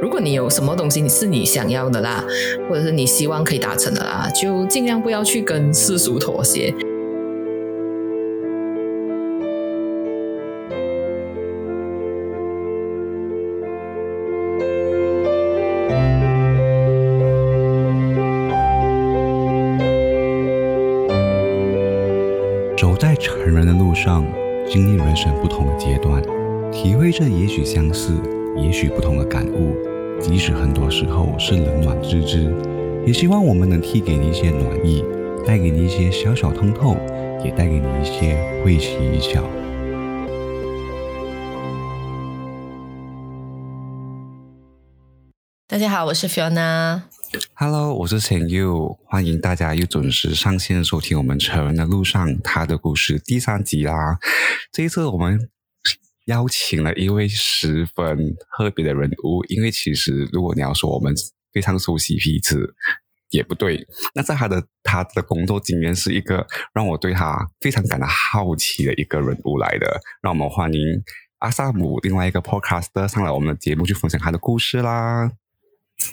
如果你有什么东西是你想要的啦，或者是你希望可以达成的啦，就尽量不要去跟世俗妥协。走在成人的路上，经历人生不同的阶段，体会着也许相似、也许不同的感悟。即使很多时候是冷暖自知，也希望我们能替给你一些暖意，带给你一些小小通透，也带给你一些会心一笑。大家好，我是 Fiona。Hello，我是陈佑，欢迎大家又准时上线收听我们《成人的路上》他的故事第三集啦。这一次我们邀请了一位十分特别的人物，因为其实如果你要说我们非常熟悉彼此，也不对。那在他的他的工作经验是一个让我对他非常感到好奇的一个人物来的。让我们欢迎阿萨姆另外一个 podcaster 上来我们的节目去分享他的故事啦。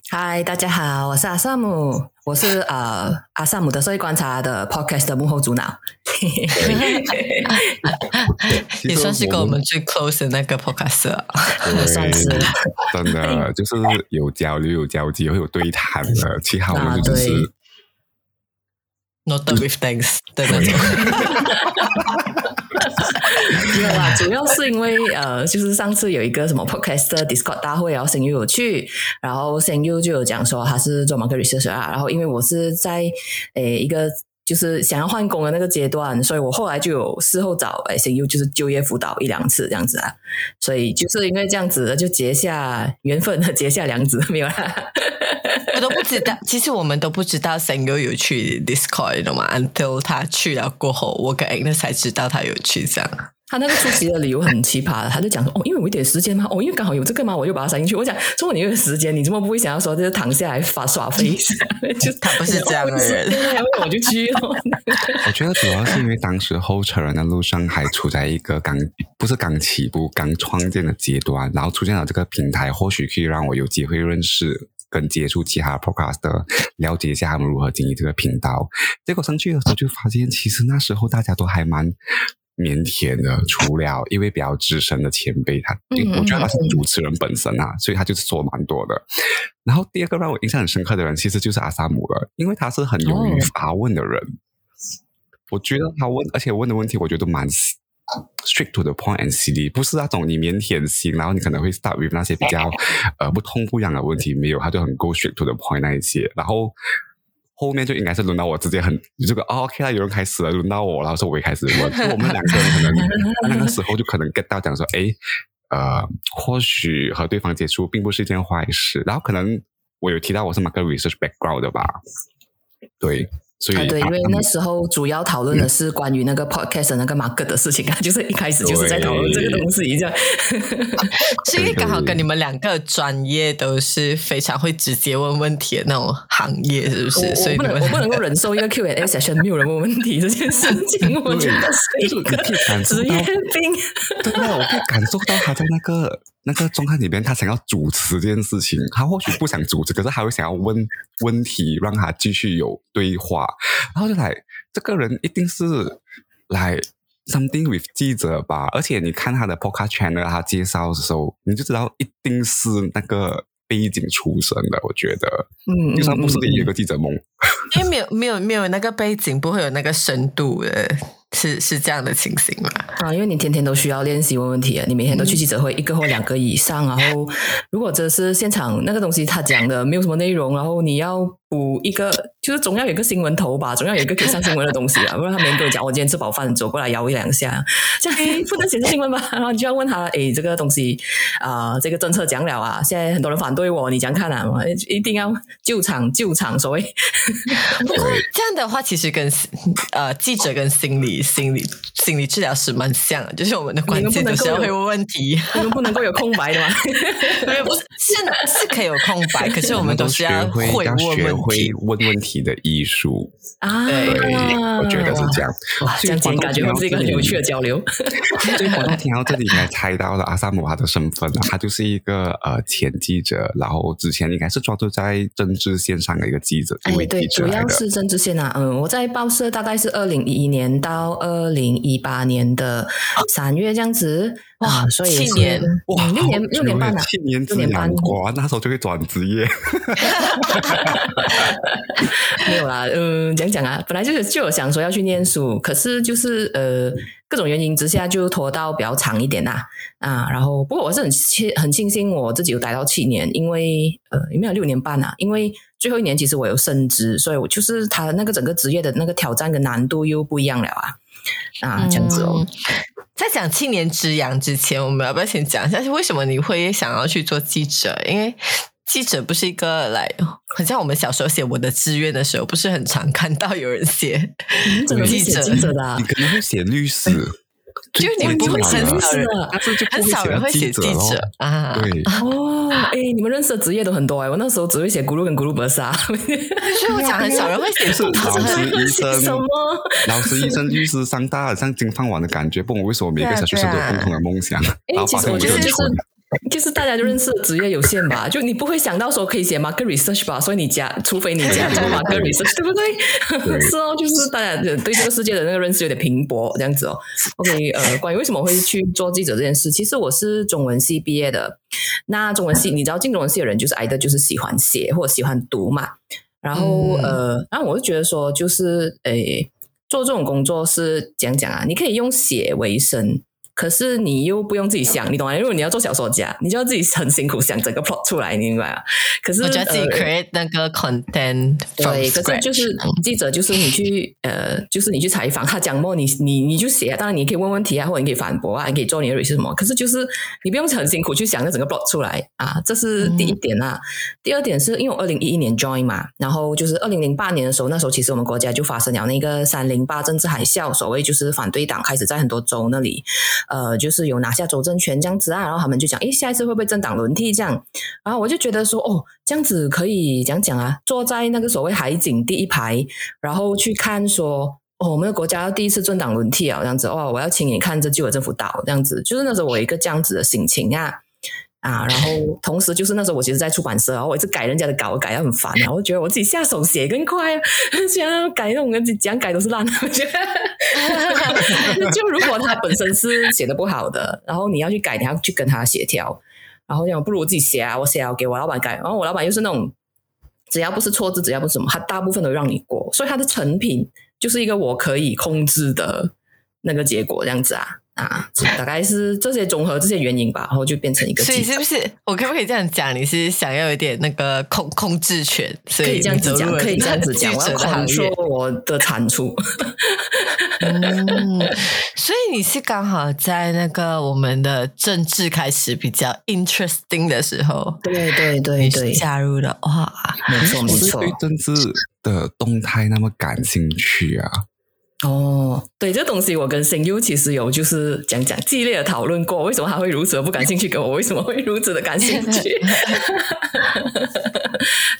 嗨，大家好，我是阿萨姆，我是呃阿萨姆的社会观察的 podcast 的幕后主脑。也算是跟我们最 close 的那个 podcast 啊。算是真的就是有交流、有交集、会有对谈的。其他我们就是、啊 Not with thanks 的那种。没有啦，主要是因为呃，就是上次有一个什么 podcast 的 Discord 大会，然后 Sen Yu 有去，然后 Sen Yu 就有讲说他是做 market research 啊，然后因为我是在诶一个就是想要换工的那个阶段，所以我后来就有事后找 S U，就是就业辅导一两次这样子啊，所以就是因为这样子就结下缘分，结下梁子没有啦。我都不知道，其实我们都不知道 s a n g 有去 Discord，的嘛？Until 他去了过后，我跟 Agnes 才知道他有去这样。他那个出席的理由很奇葩，他就讲说哦，因为我一点时间嘛，哦，因为刚好有这个嘛，我就把它塞进去。我讲，如果你有时间，你怎么不会想要说就是躺下来发耍飞一下？就他不是这样的人，我就去了。我觉得主要是因为当时候成人的路上还处在一个刚不是刚起步、刚创建的阶段，然后出现了这个平台，或许可以让我有机会认识跟接触其他 podcast，了解一下他们如何经营这个频道。结果上去的时候就发现，其实那时候大家都还蛮。腼腆的，除了一位比较资深的前辈，他我觉得他是主持人本身啊，所以他就是说蛮多的。然后第二个让我印象很深刻的人，其实就是阿萨姆了，因为他是很勇于发问的人。我觉得他问，而且问的问题，我觉得蛮 straight to the point and silly，不是那种你腼腆型，然后你可能会 start with 那些比较呃不痛不痒的问题，没有，他就很 go straight to the point 那一些，然后。后面就应该是轮到我直接很这个、哦、OK 啦，有人开始了，轮到我，然后说我也开始问，我们两个人可能那个时候就可能 get 到讲说，哎，呃，或许和对方接触并不是一件坏事，然后可能我有提到我是 market research background 的吧，对。所以、啊、对，因为那时候主要讨论的是关于那个 podcast 的那个 market 的事情啊，就是一开始就是在讨论这个东西，这样。是因为刚好跟你们两个专业都是非常会直接问问题的那种行业，是不是？所以不能我不能够忍受一个 Q&A session 没有人问问题这件事情，我觉得是一个职业病。对啊，我可以感受到他在那个那个状态里面，他想要主持这件事情，他或许不想主持，可是他会想要问 问题，让他继续有对话。然后就来，这个人一定是来 something with 记者吧？而且你看他的 podcast channel，他介绍的时候，你就知道一定是那个背景出身的。我觉得，嗯，就算不是你有个记者梦，因为没有没有没有那个背景，不会有那个深度的。是是这样的情形吗？啊，因为你天天都需要练习问问题啊，你每天都去记者会一个或两个以上，然后如果这是现场那个东西他讲的没有什么内容，然后你要补一个，就是总要有一个新闻头吧，总要有一个可以上新闻的东西啊，不然他每天跟我讲我今天吃饱饭走过来摇一两下，这样不能写成新闻吧？然后你就要问他，诶，这个东西啊、这个政策讲了啊，现在很多人反对我，你讲看啊，我一定要救场救场，所谓不过 这样的话，其实跟呃记者跟心理心理心理治疗师蛮像的，就是我们的关键就是要会问问题，你们不能够有空白的吗。没有不是是是可以有空白，可是我们都是要会。问问题的艺术。啊，对我觉得是这样。哇，这样子感觉是一个很有趣的交流。所以观众听到这里 应该猜到了阿萨姆他的身份了，他就是一个呃前记者，然后之前应该是专注在政治线上的一个记者，对，主。要是政治线啊，嗯，我在报社大概是二零一一年到二零一八年的三月这样子啊，所以是七年哇，嗯六年六年半啊，七年之六年半痒，哇，那时候就会转职业。没有啦，嗯，讲讲啊，本来就是就有想说要去念书，可是就是呃各种原因之下就拖到比较长一点啦啊，然后不过我是很庆很庆幸我自己有待到七年，因为呃也没有六年半啊，因为最后一年其实我有升职，所以我就是他那个整个职业的那个挑战跟难度又不一样了啊啊这样子哦。嗯在讲七年之痒之前，我们要不要先讲一下为什么你会想要去做记者？因为记者不是一个来，很像我们小时候写我的志愿的时候，不是很常看到有人写记者记者的啊你，可能会写律师，就你们不会很很少人很少人会写记者啊。对，哦，哎，你们认识的职业都很多哎，我那时候只会写咕噜跟咕噜博士啊，所以我讲很少人会写就是 老师、医写生什么？老师、医生、律师、上大，像金饭碗的感觉。不懂为什么每个小学生都有共同的梦想，然后发其实我现我就很觉得就是蠢。就是大家就认识的职业有限吧，就你不会想到说可以写 market research 吧，所以你加，除非你加做 market research，对不对？对是哦，就是大家对这个世界的那个认识有点平薄这样子哦。OK，呃，关于为什么会去做记者这件事，其实我是中文系毕业的。那中文系，你知道进中文系的人就是挨的就是喜欢写或者喜欢读嘛。然后、嗯呃，然后我就觉得说，就是诶，做这种工作是讲讲啊，你可以用写为生。可是你又不用自己想，你懂吗？如果你要做小说家，你就要自己很辛苦想整个 plot 出来，你明白吗？可是我觉得自己呃 create 那个 content 对，可是就是记者，就是你去呃，就是你去采访他讲么，你你你就写啊，当然你可以问问题啊，或者你可以反驳啊，你可以做你的 research 什么。可是就是你不用很辛苦去想那整个 plot 出来啊，这是第一点啊。第二点是因为我二零一一年 join 嘛，然后就是二零零八年的时候，那时候其实我们国家就发生了那个三零八政治海啸，所谓就是反对党开始在很多州那里呃，就是有拿下州政权这样子啊，然后他们就讲，诶，下一次会不会政党轮替这样？然后我就觉得说，哦，这样子可以讲讲啊，坐在那个所谓海景第一排，然后去看说。哦，我们的国家要第一次政党轮替啊，这样子哦，我要请你看这旧的政府倒，这样子，就是那时候我一个这样子的心情啊啊，然后同时就是那时候我其实，在出版社，然后我一直改人家的稿，我改到很烦啊，我就觉得我自己下手写更快啊，现在改那种跟怎样改都是烂的，我觉得。就如果他本身是写的不好的，然后你要去改，你要去跟他协调，然后讲不如我自己写啊，我写啊，我给我老板改，然后我老板又是那种只要不是错字，只要不是什么，他大部分都让你过，所以他的成品就是一个我可以控制的那个结果，这样子啊啊，大概是这些综合这些原因吧，然后就变成一个所以是不是我可不可以这样讲？你是想要有点那个控控制权，所以可以这样子讲，可以这样子 讲，我要者的行业 control 我的产出。嗯，所以你是刚好在那个我们的政治开始比较 interesting 的时候，对对对对，加入了哇，没错没错。对政治的动态那么感兴趣啊！哦，对，这东西我跟声优其实有就是讲讲激烈的讨论过，为什么他会如此的不感兴趣，跟我为什么会如此的感兴趣。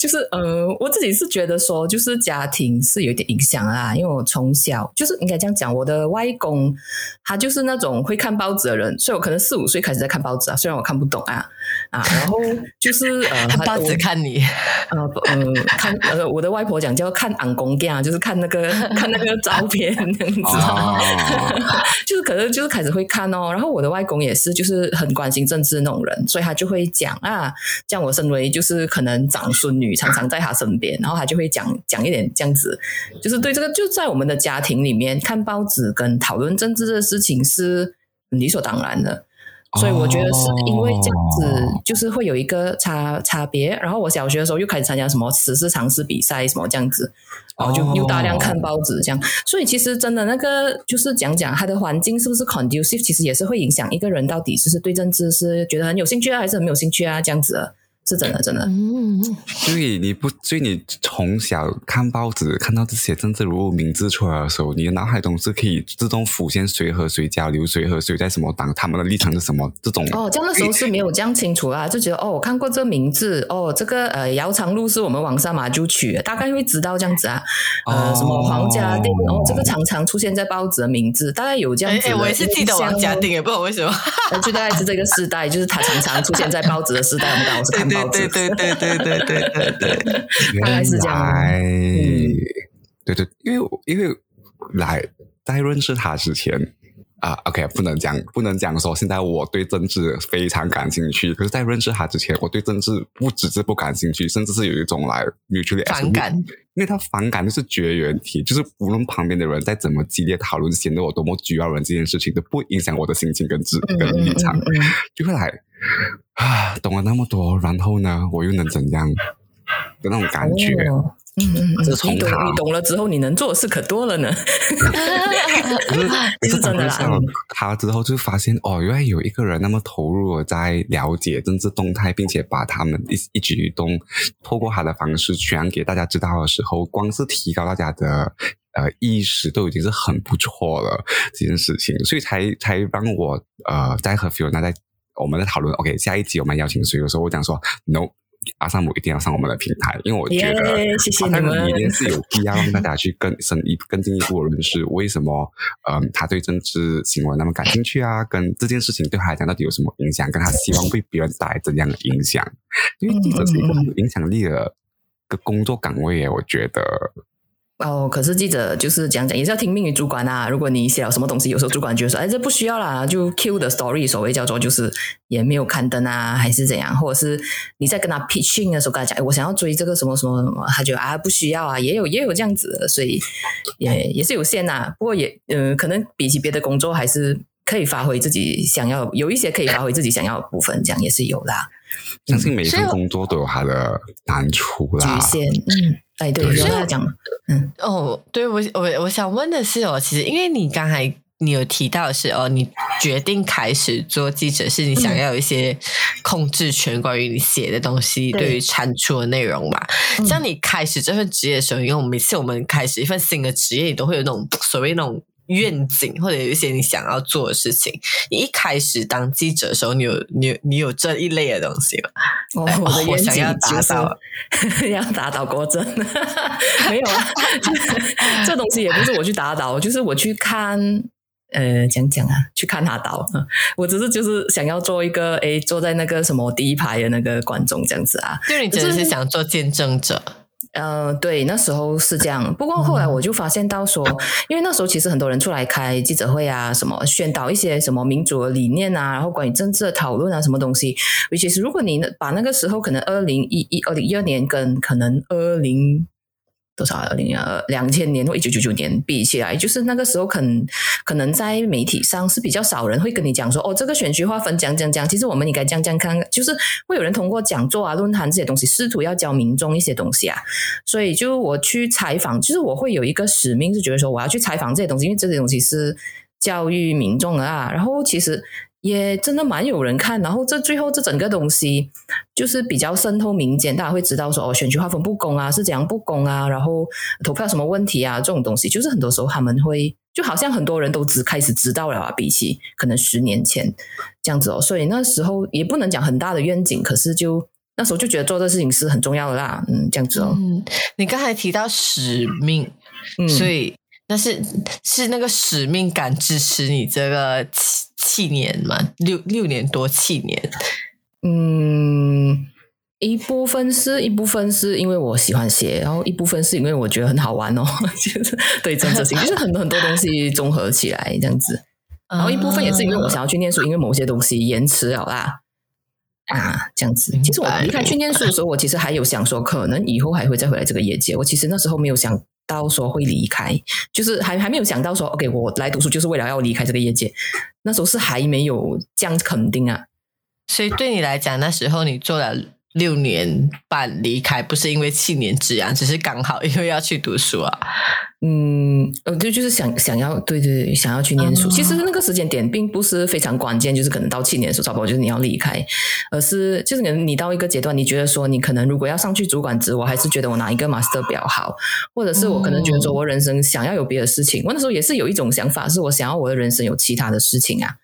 就是呃，我自己是觉得说，就是家庭是有一点影响啊，因为我从小就是应该这样讲，我的外公他就是那种会看报纸的人，所以我可能四五岁开始在看报纸啊，虽然我看不懂啊啊，然后就是呃，他报纸看你，呃不呃看呃我的外婆讲叫看昂公啊，就是看那个看那个照片这样子。啊，就是可能就是开始会看哦，然后我的外公也是，就是很关心政治那种人，所以他就会讲啊，像我身为就是可能长孙女，常常在他身边，然后他就会讲讲一点这样子，就是对这个就在我们的家庭里面看报纸跟讨论政治的事情是理所当然的。所以我觉得是因为这样子，就是会有一个差差别。然后我小学的时候又开始参加什么时事常识比赛，什么这样子，然后就又大量看报纸这样。所以其实真的那个就是讲讲他的环境是不是 conducive，其实也是会影响一个人到底是是对政治是觉得很有兴趣啊，还是很没有兴趣啊，这样子。是真的，真的。嗯，所以你不，所以你从小看报纸看到这些政治人物名字出来的时候，你的脑海中是可以自动浮现谁和谁交流，谁和谁在什么党，他们的立场是什么这种。哦，这样的时候是没有这样清楚啊，就觉得哦，我看过这名字，哦，这个呃，姚长路是我们网上嘛就取，大概会知道这样子啊。呃，什么黄家定，哦，这个常常出现在报纸的名字，大概有这样子。哎，我也是记得王家定，也不知道为什么。就大概是这个时代，就是他常常出现在报纸的时代，我们刚好是看。对对对对对对对对对，原来 是这样。对对，因为因为来在认识他之前啊，OK，不能讲不能讲说现在我对政治非常感兴趣。可是，在认识他之前，我对政治不只是不感兴趣，甚至是有一种来 mutually 反感。因为他反感就是绝缘体，就是无论旁边的人再怎么激烈讨论，显得我多么局外人，这件事情都不影响我的心情跟智跟立场，就会来。啊，懂了那么多，然后呢，我又能怎样的那种感觉？嗯嗯，你懂，你懂了之后，你能做的事可多了呢。是真的啦。他之后就发现，哦，原来有一个人那么投入在了解政治动态，并且把他们一一举一动透过他的方式传给大家知道的时候，光是提高大家的呃意识，都已经是很不错了这件事情，所以才才让我呃在和 Fiona 在。我们在讨论，OK，下一集我们邀请谁的时候，我讲说，No，阿萨姆一定要上我们的平台，因为我觉得他一定是有必要让大家去更深一更进一步的认识，为什么，嗯，他对政治新闻那么感兴趣啊？跟这件事情对他来讲到底有什么影响？跟他希望被别人带来怎样的影响？因为记者是一个很有影响力的个工作岗位，我觉得。哦，可是记者就是讲讲，也是要听命于主管啊。如果你写了什么东西，有时候主管就说：“哎，这不需要啦，就 Q 的 story，所谓叫做就是也没有刊登啊，还是怎样？或者是你在跟他 pitching 的时候跟他讲：“哎，我想要追这个什么什么什么。”他就啊，不需要啊，也有也有这样子，所以也也是有限呐。不过也嗯，可能比起别的工作，还是可以发挥自己想要，有一些可以发挥自己想要的部分，这样也是有啦。相信每一份工作都有它的难处啦，局限。嗯，哎，对，有他讲。嗯，哦，对我我我想问的是哦，其实因为你刚才你有提到是哦，你决定开始做记者，是你想要有一些控制权，关于你写的东西，对于产出的内容嘛。像你开始这份职业的时候，因为我们每次我们开始一份新的职业，你都会有那种所谓那种。愿景或者有一些你想要做的事情，你一开始当记者的时候，你有你有你有这一类的东西吗？哦，我的愿景要打倒，要打倒国政，没有啊，这东西也不是我去打倒，就是我去看，呃，讲讲啊，去看他倒，我只是就是想要做一个，哎，坐在那个什么第一排的那个观众这样子啊，就你真的是想做见证者。呃，对，那时候是这样。不过后来我就发现到说，因为那时候其实很多人出来开记者会啊，什么宣导一些什么民主的理念啊，然后关于政治的讨论啊，什么东西。尤其是如果你把那个时候可能二零一一、二零一二年跟可能二零。多少二零二两千年或一九九九年比起来，就是那个时候，可可能在媒体上是比较少人会跟你讲说，哦，这个选区划分讲讲讲，其实我们应该讲讲看，就是会有人通过讲座啊、论坛这些东西，试图要教民众一些东西啊。所以，就我去采访，就是我会有一个使命，是觉得说我要去采访这些东西，因为这些东西是教育民众啊。然后，其实。也真的蛮有人看，然后这最后这整个东西就是比较渗透民间，大家会知道说哦，选举划分不公啊，是怎样不公啊，然后投票什么问题啊，这种东西，就是很多时候他们会就好像很多人都只开始知道了啊，比起可能十年前这样子哦，所以那时候也不能讲很大的愿景，可是就那时候就觉得做这事情是很重要的啦，嗯，这样子哦。嗯，你刚才提到使命，嗯所以。那是是那个使命感支持你这个七七年嘛，六六年多七年。嗯，一部分是一部分是因为我喜欢写，然后一部分是因为我觉得很好玩哦，就是对政治性，就是很多很多东西综合起来这样子。然后一部分也是因为我想要去念书，因为某些东西延迟了啦。啊，这样子。其实我离开去念书的时候，我其实还有想说，可能以后还会再回来这个业界。我其实那时候没有想到说会离开，就是还还没有想到说，OK，我来读书就是为了要离开这个业界。那时候是还没有这样肯定啊。所以对你来讲，那时候你做了六年半离开，不是因为七年之痒，只是刚好因为要去读书啊。嗯，呃，就就是想想要对对对，想要去念书。哦其实那个时间点并不是非常关键，就是可能到七年的时候，差不多就是你要离开，而是就是可能你到一个阶段，你觉得说你可能如果要上去主管职，我还是觉得我拿一个 master 比较好，或者是我可能觉得说我人生想要有别的事情。我那时候也是有一种想法，是我想要我的人生有其他的事情啊。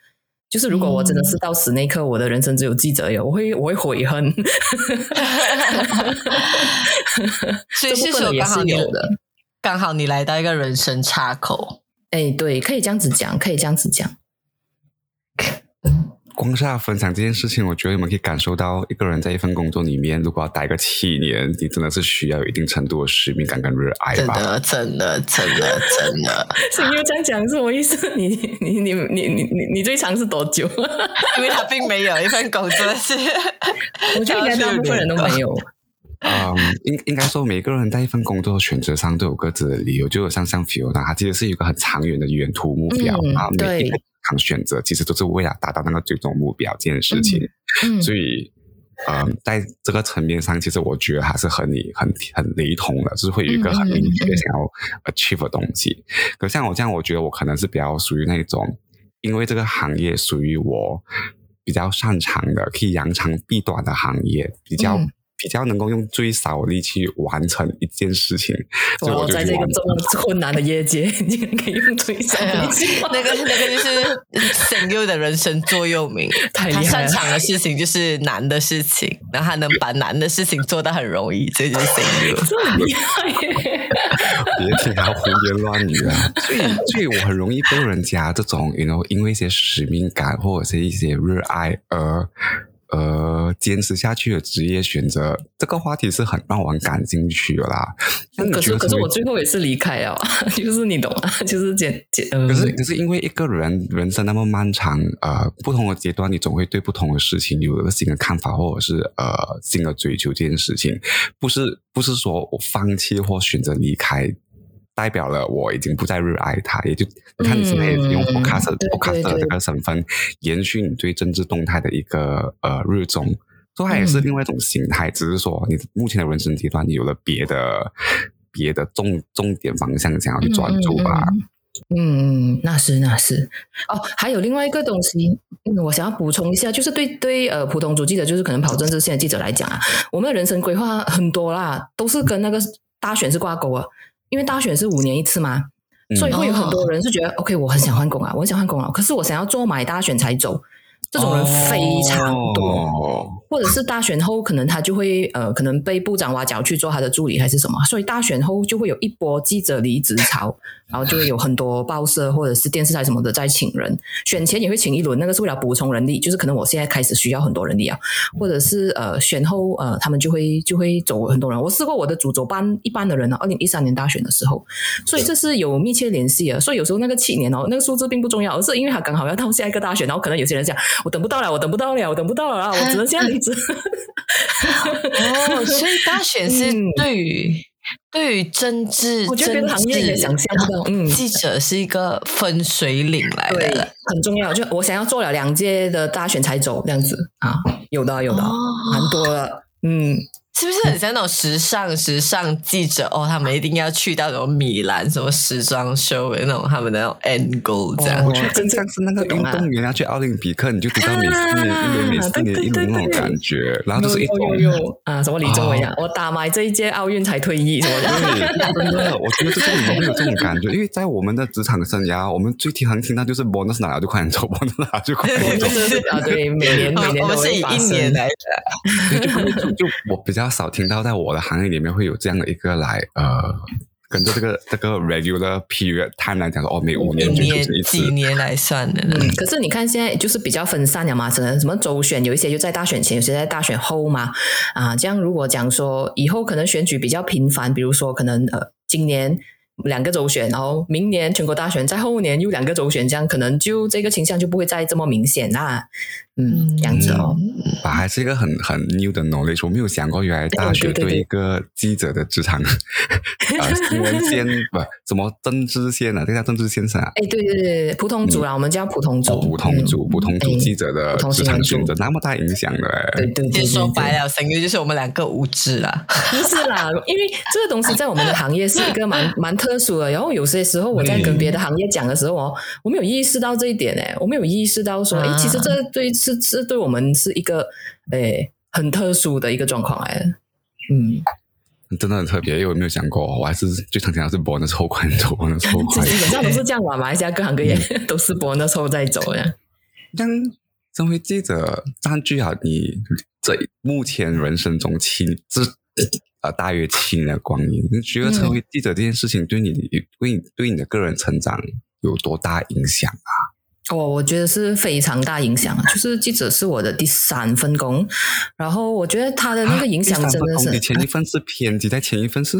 就是如果我真的是到死那一刻，我的人生只有记者有，我会我会悔恨。所以是这部分也说刚好你是有的。刚好你来到一个人生岔口。哎，对，可以这样子讲，可以这样子讲。光是要分享这件事情，我觉得你们可以感受到，一个人在一份工作里面，如果要待个七年，你真的是需要有一定程度的使命感跟热爱吧。真的，真的，真的，真的，是你又这样讲是什么意思？你你你你你你你最长是多久？因为他并没有一份工作是，我觉得应该大部分人都没有。嗯，应应该说，每个人在一份工作选择上都有各自的理由。就有像像 Fiona，他其实是一个很长远的远途目标嗯啊，每一对个场选择其实都是为了达到那个最终目标这件事情。嗯所以，嗯，在这个层面上，其实我觉得还是和你很很雷同的，就是会有一个很明确想要 achieve 的东西。可像我这样，我觉得我可能是比较属于那种，因为这个行业属于我比较擅长的，可以扬长避短的行业，比较。嗯比较能够用最少的力去完成一件事情，所以我在这个这么困难的业界，你可以用最少的力气 那个那个就是神佑的人生座右铭。他。擅长的事情就是难的事情，然后他能把难的事情做到很容易，这就是神佑。这很厉害耶！别听他胡言乱语啊！所以，所以我很容易被人家这种，you know，因为一些使命感或者是一些热爱而呃坚持下去的职业选择，这个话题是很让我很感兴趣的啦。可是可是我最后也是离开了，就是你懂吗？就是简简呃，可是，可是因为一个人人生那么漫长，呃，不同的阶段，你总会对不同的事情有一个新的看法，或者是呃新的追求。这件事情不是不是说我放弃或选择离开，代表了我已经不再热爱它。也就你看，你现在也用嗯 podcast 对 podcast 这个身份，延续你对政治动态的一个呃热衷。所以它也是嗯另外一种形态，只是说你目前的人生阶段，你有了别的别的重重点方向想要去专注吧。嗯嗯，那是那是哦，还有另外一个东西，嗯，我想要补充一下，就是对对呃普通主记者，就是可能跑政治线的记者来讲啊，我们的人生规划很多啦，都是跟那个大选是挂钩的，因为大选是五年一次嘛，嗯。所以会有很多人是觉得、OK，我很想换工啊，我很想换工啊，可是我想要做买大选才走，这种人非常多。哦或者是大选后，可能他就会呃，可能被部长挖角去做他的助理还是什么，所以大选后就会有一波记者离职潮，然后就会有很多报社或者是电视台什么的在请人，选前也会请一轮，那个是为了补充人力，就是可能我现在开始需要很多人力啊，或者是呃选后呃他们就会就会走很多人，我试过我的组走班一半的人呢，二零一三年大选的时候，所以这是有密切联系的，所以有时候那个七年哦，那个数字并不重要，而是因为他刚好要到下一个大选，然后可能有些人讲我等不到了，我等不到了，我等不到了啊，我只能现在哦，所以大选是嗯。对于、对于政治，我觉得行业也想象不到，嗯，记者是一个分水岭来对的。，很重要。就我想要做了两届的大选才走这样子。啊，有的有的，哦。蛮多的，嗯，是不是很像那种时尚时尚记者哦？他们一定要去到什么米兰什么时装秀的那种他们的那种 goal 这样。哦我觉得更像是那个运动员要去奥林匹克，你就知道每四年一年、每四年一轮那种感觉，然后就是一种啊，什么李宗伟啊，我打埋这一届奥运才退役，什么的。对，真的，我觉得就是你们会有这种感觉，因为在我们的职场生涯，我们最常听到就是 bonus 拿了就快点走，bonus 拿了就快点走。啊，对，每年每年我们是以一年来的，就就我比较少听到，在我的行业里面会有这样的一个来呃，跟着这个这个 regular period time 来讲说，哦，每五一年就一次。几年来算的呢？嗯，可是你看现在就是比较分散了嘛，只能什么周选有一些就在大选前，有些在大选后嘛，啊，这样如果讲说以后可能选举比较频繁，比如说可能呃今年两个周选，然后明年全国大选，在后年又两个周选，这样可能就这个倾向就不会再这么明显啦。嗯，这样子哦，吧，还是一个很很 new 的 knowledge，我没有想过，原来大学对一个记者的职场，呃，新闻线不什么政治线啊，这叫政治线上啊？哎，对对对，普通组啦，我们叫普通组，普通组，普通组记者的职场选择那么大影响的，对对对，说白了，声音就是我们两个无知啦，不是啦，因为这个东西在我们的行业是一个蛮 蛮特殊了，然后有些时候我在跟别的行业讲的时候哦，我没有意识到这一点哎，我没有意识到说，哎，其实这对是是对我们。是一个哎很特殊的一个状况来的，嗯，真的很特别，因为我没有想过，我还是最常听到是博那后款走，博那后款，基本上都是这样玩，马来西亚各行各业都是博那后在走呀。像身为记者占据好你这目前人生中七这呃大约七年的光阴，你觉得成为记者这件事情对你对你对你的个人成长有多大影响啊？哦，我觉得是非常大影响。就是记者是我的第三份工，然后我觉得他的那个影响真的是。你前一 份是编辑，在前一份是？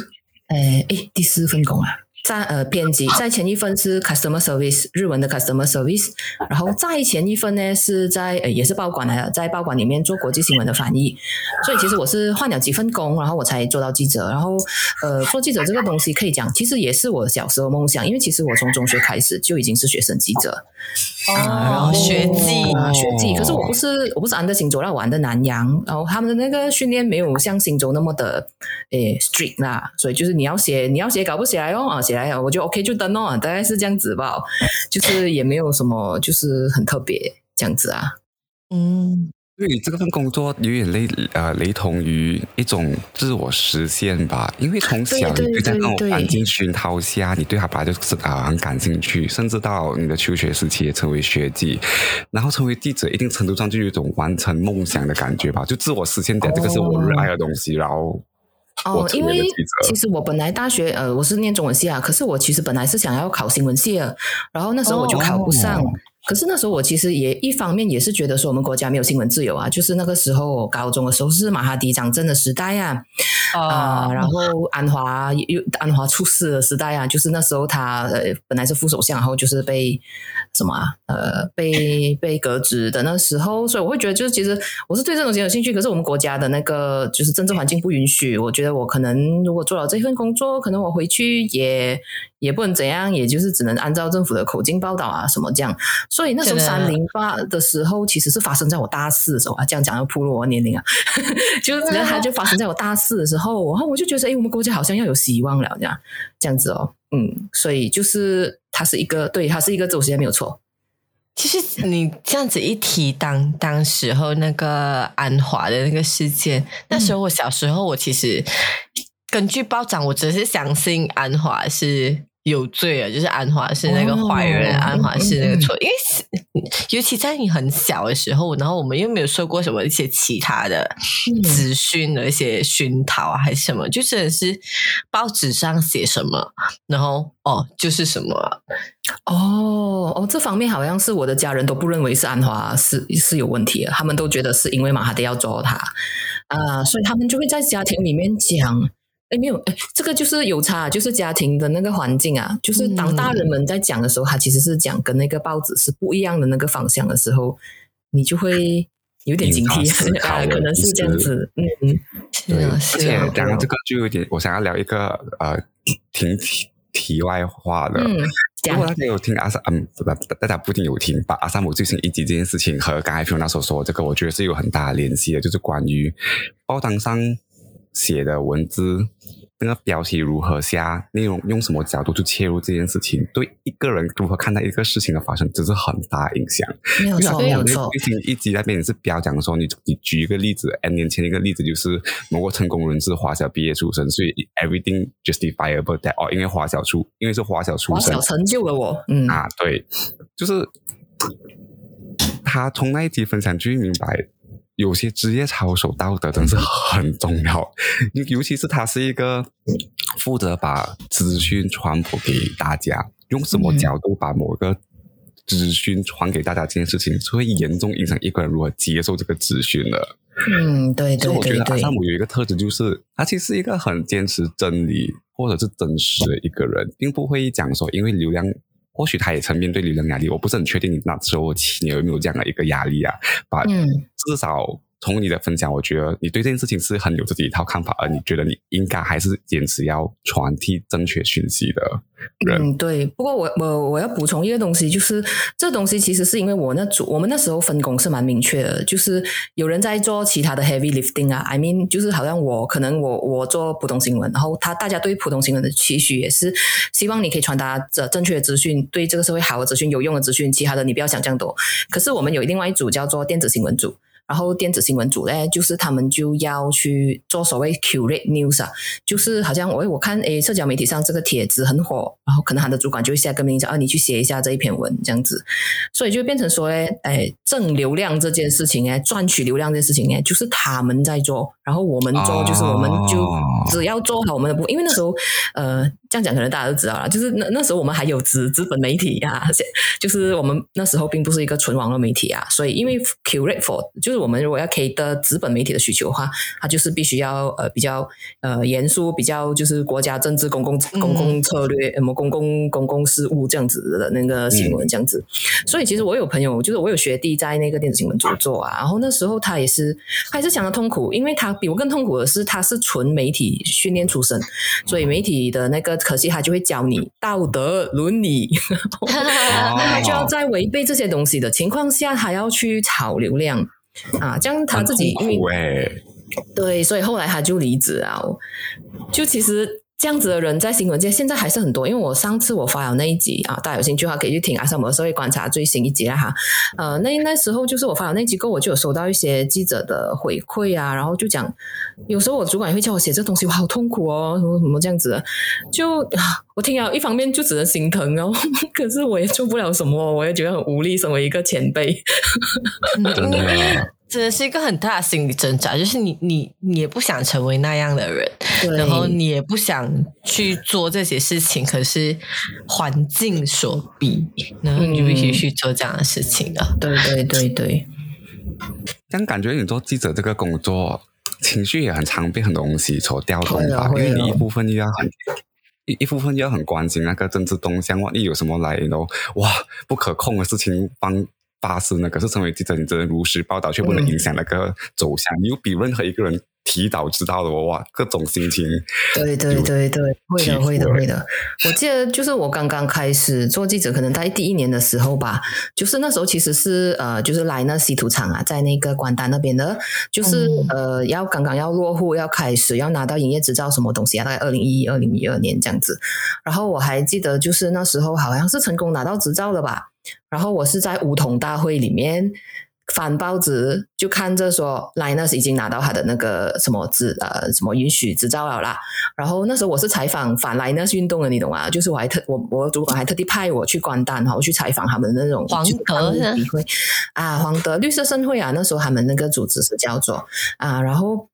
哎哎，第四份工啊。在呃，编辑在前一份是 customer service 日文的 customer service，然后再前一份呢是在呃也是报馆来的，在报馆里面做国际新闻的翻译。所以其实我是换了几份工，然后我才做到记者。然后呃，做记者这个东西可以讲，其实也是我小时候梦想，因为其实我从中学开始就已经是学生记者。哦，学记学记，可是我不是我不是安德新州，让我安德南洋，然后他们的那个训练没有像新州那么的诶 strict 啦，所以就是你要写你要写搞不起来哦啊。起来，我就 OK 就登哦，大概是这样子吧，就是也没有什么，就是很特别这样子啊。嗯，因为这份工作有点类呃雷同于一种自我实现吧，因为从小你就在那种环境熏陶下，你对他本来就是啊很感兴趣，甚至到你的求学时期也成为学记，然后成为记者，一定程度上就有一种完成梦想的感觉吧，就自我实现点，这个是我热爱的东西，然后。哦，因为其实我本来大学呃我是念中文系啊，可是我其实本来是想要考新闻系的，然后那时候我就考不上。可是那时候我其实也一方面也是觉得说我们国家没有新闻自由啊，就是那个时候我高中的时候是马哈迪掌政的时代啊，啊，然后安华又安华出事的时代啊，就是那时候他呃本来是副首相，然后就是被什么呃被被革职的那时候，所以我会觉得就是其实我是对这种东西有兴趣，可是我们国家的那个就是政治环境不允许，我觉得我可能如果做了这份工作，可能我回去也。也不能怎样，也就是只能按照政府的口径报道啊，什么这样。所以那时候三零八的时候，其实是发生在我大四的时候啊。这样讲要暴露我年龄啊，就是它就发生在我大四的时候，然后我就觉得，哎，我们国家好像要有希望了，这样这样子哦，嗯，所以就是它是一个，对，它是一个走时间没有错。其实你这样子一提，当当时候那个安华的那个事件，那时候我小时候，我其实根据报长，我只是相信安华是。有罪啊！就是安华是那个坏人，安华是那个错。因为尤其在你很小的时候，然后我们又没有受过什么一些其他的资讯的一些熏陶啊，还是什么，就真的是报纸上写什么，然后哦就是什么。哦哦，这方面好像是我的家人都不认为是安华是是有问题的，他们都觉得是因为马哈迪要抓他啊，所以他们就会在家庭里面讲。哎，没有，哎，这个就是有差，就是家庭的那个环境啊，就是当大人们在讲的时候，他其实是讲跟那个报纸是不一样的那个方向的时候，你就会有点警惕，可能是这样子，嗯。嗯，对，而且讲到这个就有点，我想要聊一个呃，挺题题外话的，嗯，如果大家有听阿三，嗯，不，大家不一定有听吧？阿三姆最新一集这件事情和刚才朋友那时候说这个，我觉得是有很大的联系的，就是关于报章上写的文字。那个标题如何下，内容用什么角度去切入这件事情，对一个人如何看待一个事情的发生，这是很大影响。没有错，没有错。一集那边也是标讲说，你你举一个例子，N 年前一个例子就是某个成功人士华小毕业出身，所以 everything justifiable that 哦，因为华小出，因为是华小出身，华小成就了我。嗯啊，对，就是他从那一集分享就明白。有些职业操守道德真是很重要，尤其是他是一个负责把资讯传播给大家，用什么角度把某个资讯传给大家这件事情，是会严重影响一个人如何接受这个资讯的。嗯，对对所以我觉得阿对对，萨姆有一个特质，就是他其实是一个很坚持真理或者是真实的一个人，并不会讲说因为流量。或许他也曾面对流量压力，我不是很确定你那时候你有没有这样的一个压力啊？把嗯至少从你的分享，我觉得你对这件事情是很有自己一套看法，而你觉得你应该还是坚持要传递正确讯息的人。嗯，对。不过我我我要补充一个东西，就是这东西其实是因为我那组我们那时候分工是蛮明确的，就是有人在做其他的 heavy lifting 啊，I mean 就是好像我可能我我做普通新闻，然后他大家对普通新闻的期许也是希望你可以传达着正确的资讯，对这个社会好的资讯、有用的资讯，其他的你不要想这样多。可是我们有另外一组叫做电子新闻组。然后电子新闻组呢，就是他们就要去做所谓 curate news 啊，就是好像我我看诶，社交媒体上这个帖子很火，然后可能他的主管就会下跟你讲啊，你去写一下这一篇文这样子，所以就变成说呢，诶，挣流量这件事情呢，赚取流量这件事情呢，就是他们在做，然后我们做，就是我们就哦。只要做好我们的部，因为那时候呃，这样讲可能大家都知道了，就是那那时候我们还有资资本媒体啊，就是我们那时候并不是一个纯网络媒体啊，所以因为 curate for 就是我们如果要 K 的资本媒体的需求的话，它就是必须要呃比较呃严肃，比较就是国家政治、公共公共策略、什么公共公共事务这样子的那个新闻这样子。所以其实我有朋友，就是我有学弟在那个电子新闻组做啊，然后那时候他也是他也是想的痛苦，因为他比我更痛苦的是他是纯媒体训练出身，所以媒体的那个可惜他就会教你道德伦理。那他就要在违背这些东西的情况下，还要去炒流量啊，这样他自己因为对，所以后来他就离职啊。就其实这样子的人在新闻界现在还是很多，因为我上次我发了那一集啊，大家有兴趣的话可以去听阿萨姆的社会观察最新一集啦哈。呃，那那时候就是我发了那集后，我就有收到一些记者的回馈啊，然后就讲，有时候我主管也会叫我写这东西，我好痛苦哦，什么什么这样子的，就我听了一方面就只能心疼哦，可是我也做不了什么，我也觉得很无力，身为一个前辈。真的。真的是一个很大的心理挣扎，就是你你你也不想成为那样的人，然后你也不想去做这些事情，可是环境所逼，然后你就必须去做这样的事情了。对对对对，这样感觉你做记者这个工作，情绪也很常被很多东西所调动吧？因为你一部分又要很一一部分又要很关心那个政治动向，万一有什么来然后哇不可控的事情帮发生呢，可是成为记者，你只能如实报道，却不能影响那个走向。你又比任何一个人提早知道的哇，各种心情。对对对对，会的会的欸会的。我记得就是我刚刚开始做记者，可能在第一年的时候吧，就是那时候其实是呃，就是来那稀土厂啊，在那个关丹那边的，就是、呃要刚刚要落户，要开始要拿到营业执照什么东西啊，大概二零一一、二零一二年这样子。然后我还记得就是那时候好像是成功拿到执照了吧，然后我是在梧桐大会里面。翻报纸就看着说，Linus 已经拿到他的那个什么执呃什么允许执照了啦。然后那时候我是采访反 Linus 运动的，你懂吗？就是我还特我我主管还特地派我去关单，然后去采访他们的那种黄就是德会啊，黄德绿色盛会啊，那时候他们那个组织是叫做啊，然后。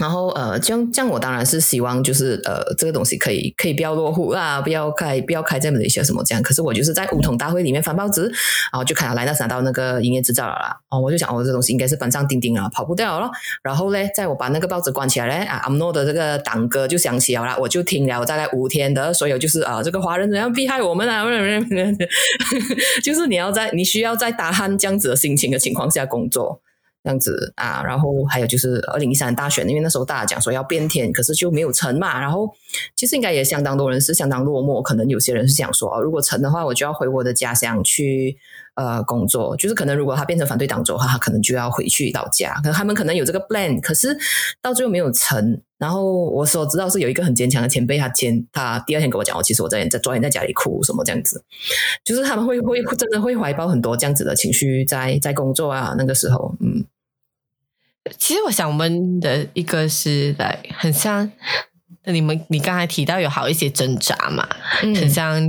然后呃，这样这样，我当然是希望就是呃，这个东西可以可以不要落户啊，不要开不要开在马来西亚什么这样。可是我就是在梧桐大会里面翻报纸，然后就看到莱纳拿到那个营业执照了啦。哦，我就想，哦，这东西应该是板上钉钉了，跑不掉了。然后嘞，在我把那个报纸关起来嘞，啊，阿诺的这个党歌就响起了啦，我就听了大概五天的所有就是啊，这个华人怎样逼害我们啊，就是你要在你需要在大汉这样子的心情的情况下工作。这样子啊，然后还有就是二零一三大选，因为那时候大家讲说要变天，可是就没有成嘛。然后其实应该也相当多人是相当落寞，可能有些人是想说，哦，如果成的话，我就要回我的家乡去呃工作。就是可能如果他变成反对党州的话，他可能就要回去老家。可能他们可能有这个 plan，可是到最后没有成。然后我所知道是有一个很坚强的前辈，他前他第二天跟我讲，哦，其实我在在昨天在家里哭什么这样子，就是他们会会真的会怀抱很多这样子的情绪在在工作啊那个时候，嗯。其实我想问的一个是来很像你们，你刚才提到有好一些挣扎嘛，嗯很像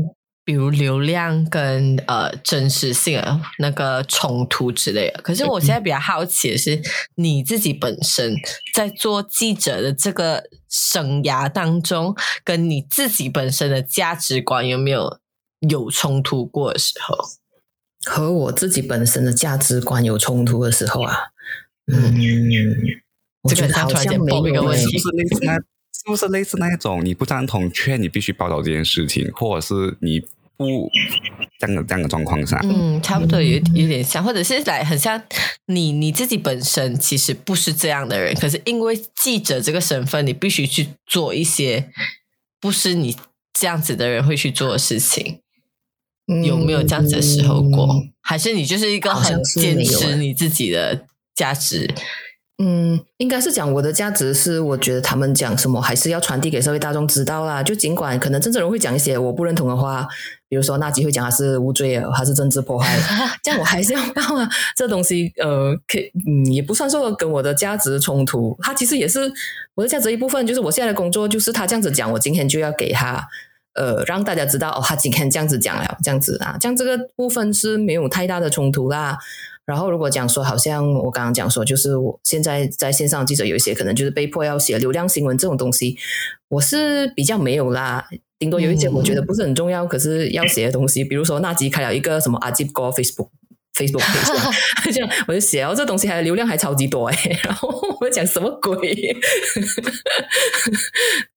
比如流量跟呃真实性的那个冲突之类的。可是我现在比较好奇的是，你自己本身在做记者的这个生涯当中，跟你自己本身的价值观有没有有冲突过的时候？和我自己本身的价值观有冲突的时候啊，嗯，我这个觉得好突然间爆一个问题是不是类似那？是不是类似那一种？你不赞同，劝你必须报道这件事情，或者是你不这样的这样的状况下，嗯，差不多有有点像，或者是来很像你你自己本身其实不是这样的人，可是因为记者这个身份，你必须去做一些不是你这样子的人会去做的事情。有没有这样子的时候过？嗯还是你就是一个很坚持你自己的价值？嗯，应该是讲我的价值是，我觉得他们讲什么还是要传递给社会大众知道啦。就尽管可能政治人会讲一些我不认同的话，比如说纳吉会讲他是无罪的，他是政治迫害，这样我还是要报啊。这东西呃，可以嗯，也不算说跟我的价值冲突，他其实也是我的价值一部分。就是我现在的工作，就是他这样子讲，我今天就要给他。呃，让大家知道哦，他今天这样子讲了，这样子啊，这样这个部分是没有太大的冲突啦。然后如果讲说，好像我刚刚讲说，就是我现在在线上记者有一些可能就是被迫要写流量新闻这种东西，我是比较没有啦。顶多有一些我觉得不是很重要，可是要写的东西，比如说纳吉开了一个什么阿吉哥 Facebook。Facebook 这样我就写哦，这东西还流量还超级多哎，然后我讲什么鬼？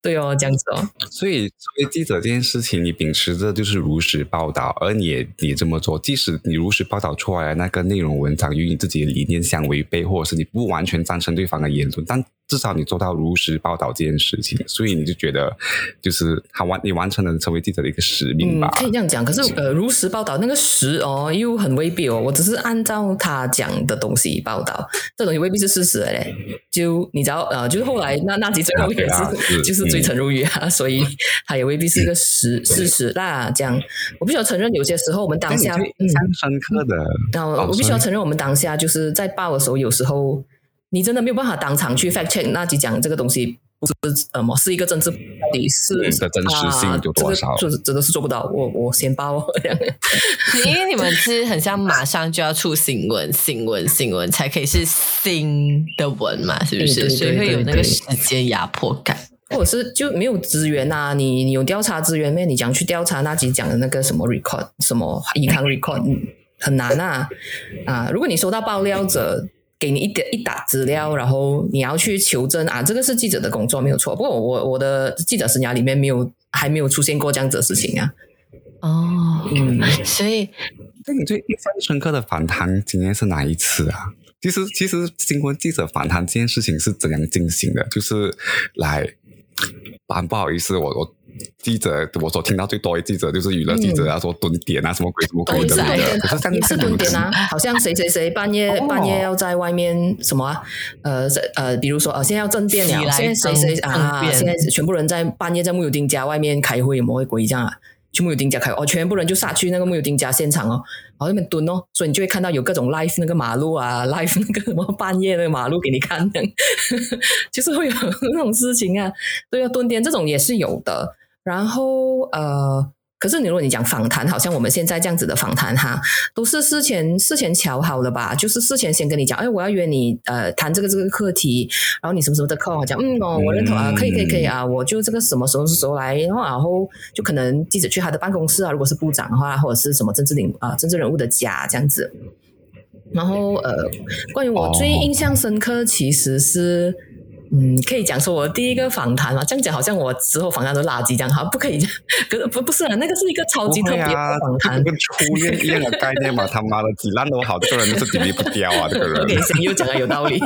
对哦，这样子哦，所以作为记者这件事情，你秉持着就是如实报道，而你也你这么做，即使你如实报道出来的那个内容文章与你自己的理念相违背，或者是你不完全赞成对方的言论，但至少你做到如实报道这件事情，所以你就觉得就是他完你完成了成为记者的一个使命吧？嗯，可以这样讲。可是呃，如实报道那个实哦，又很未必哦。我只是按照他讲的东西报道，这东西未必是事实的嘞。就你知道呃，就是后来那那集最后也是、就是追陈如玉啊，所以他也未必是一个实事实啦。这样，我必须要承认，有些时候我们当下但你最印象深刻的，然后哦我必须要承认，我们当下就是在报的时候，有时候你真的没有办法当场去 fact check 那几讲这个东西不是呃么是一个政治，到底是嗯的真实性有多少啊这个真的是做不到。我我先报这样。因为你们是很像马上就要出新闻，新闻，新闻才可以是新的文嘛，是不是？对对对所以会有那个时间压迫感。或者是就没有资源呐、你你有调查资源没？你讲去调查那集讲的那个什么 record 什么银行 record 嗯很难啊啊！如果你收到爆料者给你一点一打资料，然后你要去求证啊，这个是记者的工作没有错。不过我我我的记者生涯里面没有还没有出现过这样子的事情啊。哦，嗯，所以那你最印象深刻的访谈经验是哪一次啊？其实，其实新闻记者访谈这件事情是怎样进行的？就是来，蛮不好意思，我我记者我所听到最多的记者就是娱乐记者啊，说蹲点啊，什么鬼什么鬼的是也是蹲点啊，好像谁谁谁半夜、哦半夜要在外面什么啊？呃呃，比如说呃，现在要政变了，现在谁谁啊？现在全部人在半夜在木有丁家外面开会，有没有鬼这样啊？去木有丁家开会，哦，全部人就杀去那个木有丁家现场哦，然后那边蹲哦，所以你就会看到有各种 live 那个马路啊，live 那个什么半夜的马路给你看的，就是会有那种事情啊。对啊，蹲点这种也是有的。然后呃，可是你如果你讲访谈，好像我们现在这样子的访谈哈，都是事前事前瞧好了吧？就是事前先跟你讲，哎，我要约你呃谈这个这个课题，然后你什么什么的课，我讲嗯哦，我认同啊，可以可以可以啊，我就这个什么时候时候来，然后然后就可能记者去他的办公室啊，如果是部长的话，或者是什么政治领啊、政治人物的家这样子。然后呃，关于我最哦印象深刻，其实是。嗯，可以讲说我第一个访谈嘛，这样讲好像我之后访谈都垃圾这样，哈不可以这样。可是不不是啊，那个是一个超级特别的啊，访谈。跟初恋一样的概念嘛。他妈的，几烂都好，这个人就是 delete 不掉啊，这个人。OK，先又讲的有道理。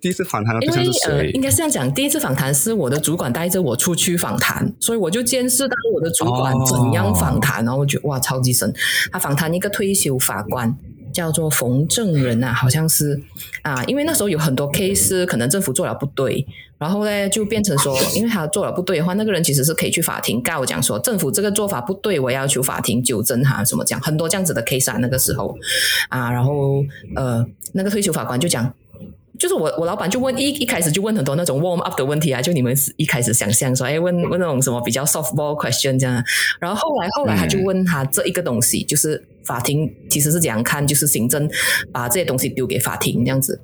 第一次访谈的因为对象是呃，谁应？该是这样讲，第一次访谈是我的主管带着我出去访谈，所以我就见识到我的主管哦怎样访谈，然后我觉得哇，超级神。他访谈一个退休法官。叫做冯正仁啊，好像是啊，因为那时候有很多 case 可能政府做了不对，然后呢就变成说，因为他做了不对的话，那个人其实是可以去法庭告讲说政府这个做法不对，我要求法庭纠正他什么讲，很多这样子的 case 啊，那个时候啊，然后呃，那个退休法官就讲。就是我，我老板就问一一开始就问很多那种 warm up 的问题啊，就你们一开始想象说，哎，问问那种什么比较 softball question 这样，然后后来后来他就问他这一个东西，就是法庭其实是怎样看，就是行政把这些东西丢给法庭这样子。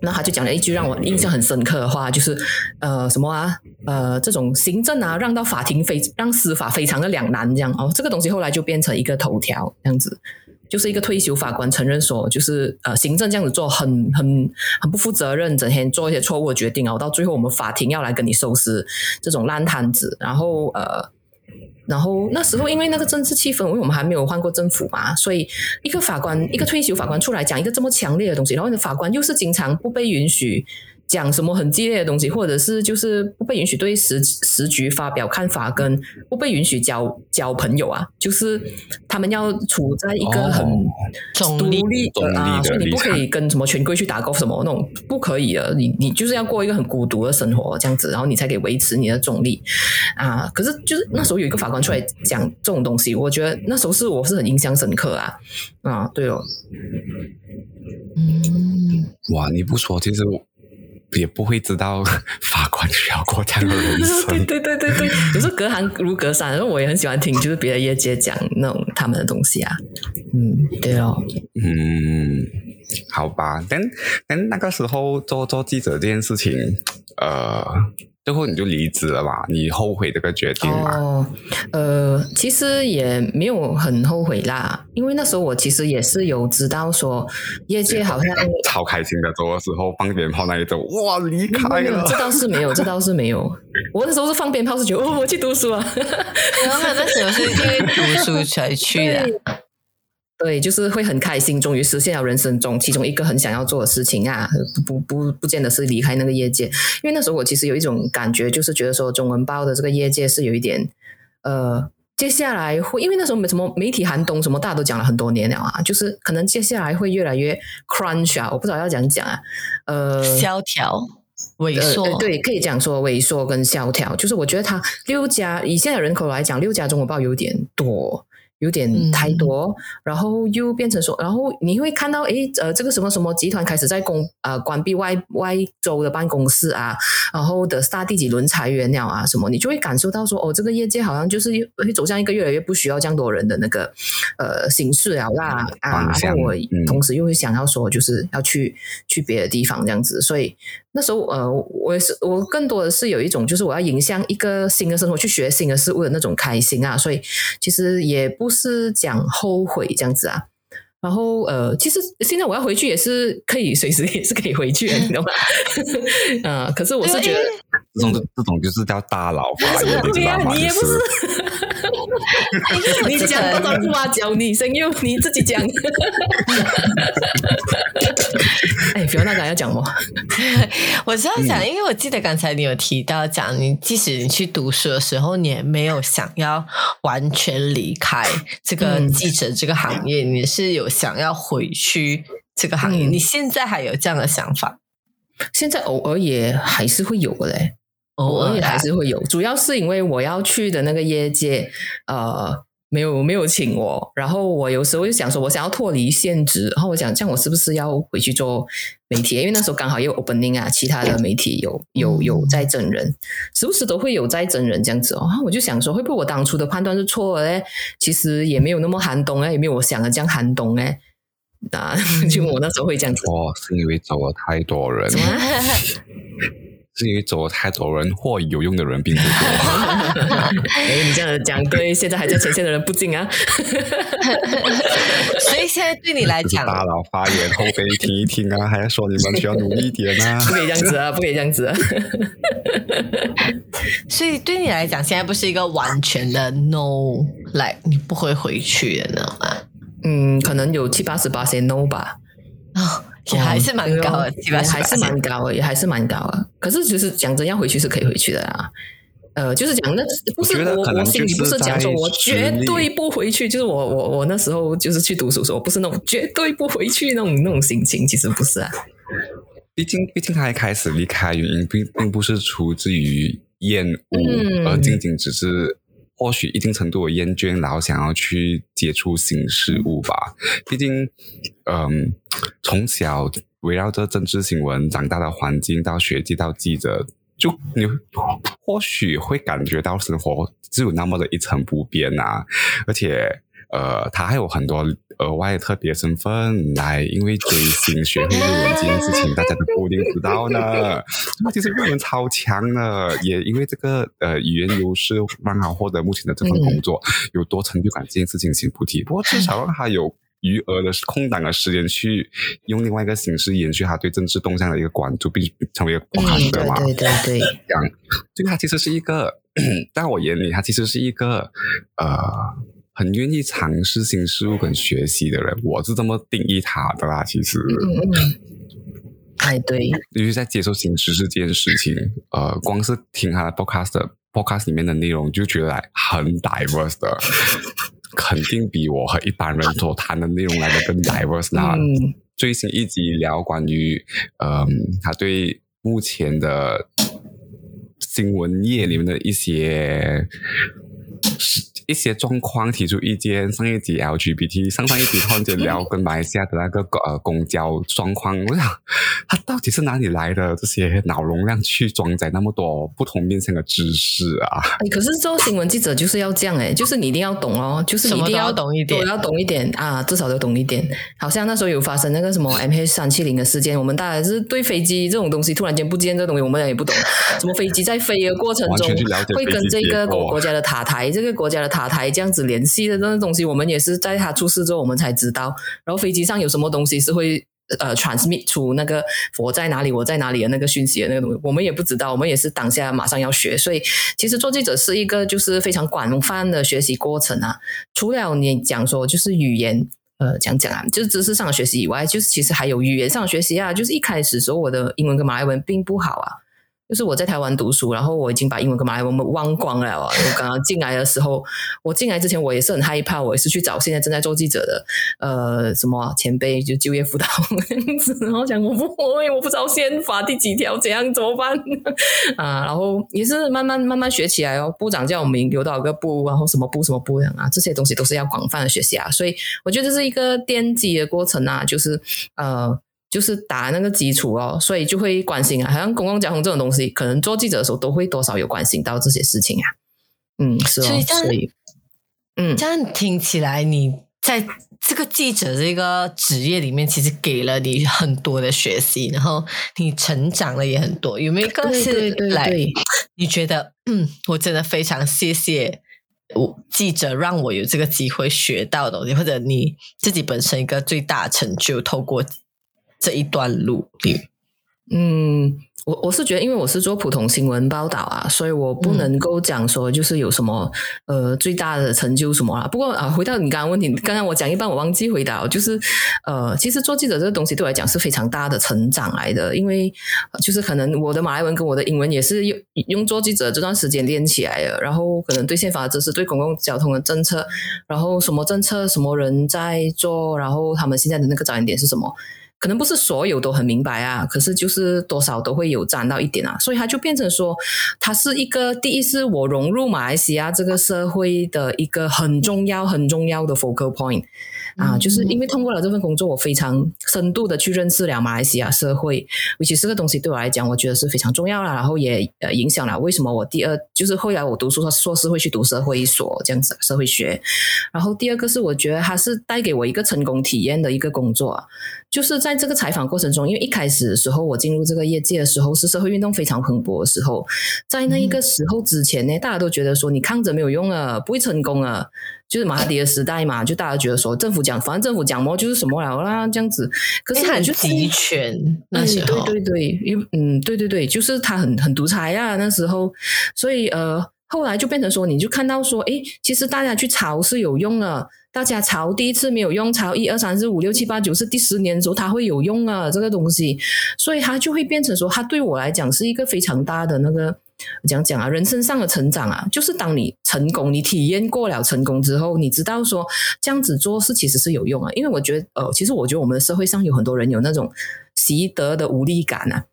那他就讲了一句让我印象很深刻的话，就是呃什么啊呃这种行政啊让到法庭非让司法非常的两难这样哦，这个东西后来就变成一个头条这样子。就是一个退休法官承认说，就是呃，行政这样子做很很很不负责任，整天做一些错误的决定，然后到最后我们法庭要来跟你收拾这种烂摊子，然后呃。然后那时候，因为那个政治气氛，因为我们还没有换过政府嘛，所以一个法官，一个退休法官出来讲一个这么强烈的东西，然后法官又是经常不被允许。讲什么很激烈的东西，或者是就是不被允许对时时局发表看法，跟不被允许交交朋友啊，就是他们要处在一个很独立啊，所以你不可以跟什么权贵去打勾什么那种，不可以的，你你就是要过一个很孤独的生活这样子，然后你才可以维持你的中立啊。可是就是那时候有一个法官出来讲这种东西，我觉得那时候是我是很印象深刻啊啊，对哦，嗯，哇，你不说，其实我。也不会知道 法官需要过这样的人生。对对对对对，有时候隔行如隔山，然后我也很喜欢听，就是别的业界讲那种他们的东西啊。嗯，对哦。嗯，好吧，但但那个时候做做记者这件事情，呃。最后你就离职了嘛？你后悔这个决定吗？哦，呃，其实也没有很后悔啦，因为那时候我其实也是有知道说，业界好像 超开心的走的时候放鞭炮那一种，哇，离开了。这倒是没有，这倒是没有。我那时候是放鞭炮是觉得哦，我去读书啊。然后那时候是因为 读书才去的。对，就是会很开心，终于实现了人生中其中一个很想要做的事情啊！不不不，不见得是离开那个业界，因为那时候我其实有一种感觉，就是觉得说中文报的这个业界是有一点，呃，接下来会，因为那时候什么媒体寒冬什么，大家都讲了很多年了啊，就是可能接下来会越来越 crunch 啊，我不知道要讲讲啊，呃，萧条、萎缩，对，可以讲说萎缩跟萧条，就是我觉得它六家以现在人口来讲，六家中文报有点多。有点太多，然后又变成说，然后你会看到，诶，呃，这个什么什么集团开始在公呃关闭外外州的办公室啊，然后的大第几轮裁员了啊，什么，你就会感受到说，哦，这个业界好像就是会走向一个越来越不需要这样多人的那个呃形式了啦啊，然后我同时又会想要说，就是要去去别的地方这样子，所以。那时候，呃，我也是，我更多的是有一种，就是我要迎向一个新的生活，去学新的事物的那种开心啊。所以，其实也不是讲后悔这样子啊。然后，呃，其实现在我要回去也是可以，随时也是可以回去的，你懂吗？呃，可是我是觉得这种这种就是叫大佬发言，你知道吗？你也不是，你讲不懂花教你声优，你自己讲。哎，不要那个要讲吗？我是要讲，因为我记得刚才你有提到讲，你即使你去读书的时候，你也没有想要完全离开这个记者这个行业，你是有想要回去这个行业。你现在还有这样的想法？现在偶尔也还是会有的嘞，偶尔也还是会有，主要是因为我要去的那个业界，呃。没有没有请我，然后我有时候就想说，我想要脱离现职，然后我想，这样我是不是要回去做媒体？因为那时候刚好有 opening 啊，其他的媒体有有有在整人，时不时都会有在整人这样子哦。我就想说，会不会我当初的判断是错的嘞？其实也没有那么寒冬哎，也没有我想的这样寒冬哎。啊，就我那时候会这样子。哦，是因为走了太多人。是因为走了太多人或有用的人并不多。哎，你这样讲对现在还在前线的人不敬啊。所以现在对你来讲，大佬发言后辈听一听啊，还要说你们需要努力一点啊，不可以这样子啊，不可以这样子啊。所以对你来讲，现在不是一个完全的 no，来你不会回去的，吗？嗯，可能有七八十八些 no 吧。啊。也还是蛮高的，也还是蛮高的，也还是蛮高的。可是，就是讲真，要回去是可以回去的啦。呃，就是讲那不是我，我心里不是讲说我绝对不回去。就是我，我，我那时候就是去读书时候，不是那种绝对不回去那种那种心情，其实不是啊。毕竟，毕竟他一开始离开原因，并并不是出自于厌恶，而仅仅只是。或许一定程度的厌倦，然后想要去接触新事物吧。毕竟，嗯，从小围绕着政治新闻长大的环境，到学界，到记者，就你或许会感觉到生活只有那么的一成不变啊，而且。呃，他还有很多额外特别身份来，因为追星学会日文这件事情，大家都不一定知道呢。他其实日文超强的，也因为这个呃语言优势，让他获得目前的这份工作有多成就感，这件事情先不提。不过至少让他有余额的空档的时间去用另外一个形式延续他对政治动向的一个关注，并成为一个嗯，podcaster 嘛。对对对对，这样，这个他其实是一个，在我眼里，他其实是一个呃，很愿意尝试新事物跟学习的人，我是这么定义他的啦。其实，嗯嗯，哎对，尤其在接受新知识这件事情，呃，光是听他的 podcast podcast 里面的内容，就觉得很 diverse 的，肯定比我和一般人所谈的内容来的更 diverse 啦。嗯最新一集聊关于，嗯、他对目前的新闻业里面的一些一些状况提出意见。上一集 LGBT，上上一集突然间聊跟马来西亚的那个呃公交状况，我想他到底是哪里来的这些脑容量去装载那么多不同面向的知识啊？哎，可是做新闻记者就是要这样哎，就是你一定要懂哦，就是你一定要懂一点都要懂一点啊，至少要懂一点。好像那时候有发生那个什么 MH 三七零的事件，我们大概是对飞机这种东西突然间不见这东西，我们也不懂。什么飞机在飞的过程中会跟这个国国家的塔台，这个国家的塔塔台这样子联系的那种东西，我们也是在他出事之后我们才知道。然后飞机上有什么东西是会。呃，transmit 出那个我在哪里，我在哪里的那个讯息的那个东西，我们也不知道，我们也是当下马上要学，所以其实做记者是一个就是非常广泛的学习过程啊。除了你讲说就是语言，呃，讲讲啊，就是知识上的学习以外，就是其实还有语言上的学习啊。就是一开始时候我的英文跟马来文并不好啊，就是我在台湾读书，然后我已经把英文跟马来文忘光了。我刚刚进来的时候，我进来之前我也是很害怕，我也是去找现在正在做记者的呃什么前辈，就就业辅导这样子，然后讲我不会，我不知道宪法第几条怎样怎么办啊，然后也是慢慢慢慢学起来哦。部长叫我们留多少个部，然后什么部什么部这样啊，这些东西都是要广泛的学习啊。所以我觉得这是一个奠基的过程啊，就是呃。就是打那个基础哦，所以就会关心啊，好像公共交通这种东西，可能做记者的时候都会多少有关心到这些事情啊。嗯，是哦，所以嗯，这样听起来，你在这个记者这个职业里面，其实给了你很多的学习，然后你成长了也很多。有没有一个对是对对来对，你觉得嗯，我真的非常谢谢我记者让我有这个机会学到的东西，或者你自己本身一个最大的成就，透过这一段路里，嗯，我我是觉得，因为我是做普通新闻报道啊，所以我不能够讲说就是有什么、呃最大的成就什么啦。不过啊，回到你刚刚问题，刚刚我讲一半我忘记回答，就是呃，其实做记者这个东西对我来讲是非常大的成长来的，因为呃就是可能我的马来文跟我的英文也是用用做记者这段时间练起来的，然后可能对宪法的知识、对公共交通的政策，然后什么政策什么人在做，然后他们现在的那个着眼点是什么。可能不是所有都很明白啊，可是就是多少都会有沾到一点啊，所以它就变成说，它是一个第一是我融入马来西亚这个社会的一个很重要很重要的 focal point 啊，嗯就是因为通过了这份工作，我非常深度的去认识了马来西亚社会，尤其这个东西对我来讲，我觉得是非常重要了，然后也呃影响了为什么我第二就是后来我读书硕士会去读社会所这样子社会学，然后第二个是我觉得它是带给我一个成功体验的一个工作啊。就是在这个采访过程中，因为一开始的时候，我进入这个业界的时候是社会运动非常蓬勃的时候，在那一个时候之前呢，大家都觉得说你抗争没有用啊，不会成功啊，就是马哈迪的时代嘛，就大家觉得说政府讲，反正政府讲么就是什么了啦，这样子。可是它很集权那时候，哎对对对，因嗯，对对对，就是他很很独裁啊，那时候，所以呃，后来就变成说，你就看到说，诶，其实大家去吵是有用的，大家抄第一次没有用，抄一二三四五六七八九是第十年的时候，它会有用啊，这个东西，所以它就会变成说，它对我来讲是一个非常大的那个。讲讲啊，人生上的成长啊，就是当你成功，你体验过了成功之后，你知道说这样子做是其实是有用啊。因为我觉得，呃，其实我觉得我们社会上有很多人有那种习得的无力感啊，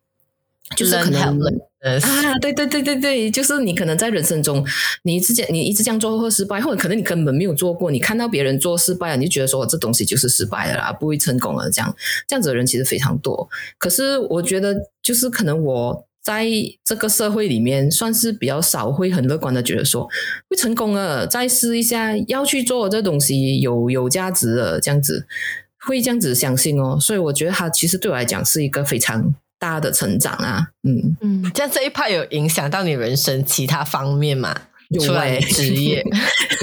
就是可 Learn 能啊，对对对对对，就是你可能在人生中，你一直这样，你一直这样做会失败，或者可能你根本没有做过，你看到别人做失败了，你就觉得说这东西就是失败了啦，不会成功了，这样这样子的人其实非常多。可是我觉得，就是可能我在这个社会里面，算是比较少会很乐观的觉得说会成功了，再试一下，要去做这东西有有价值的这样子，会这样子相信哦。所以我觉得他其实对我来讲是一个非常大的成长啊，嗯。嗯，这样这一派有影响到你人生其他方面吗？有哎、职业，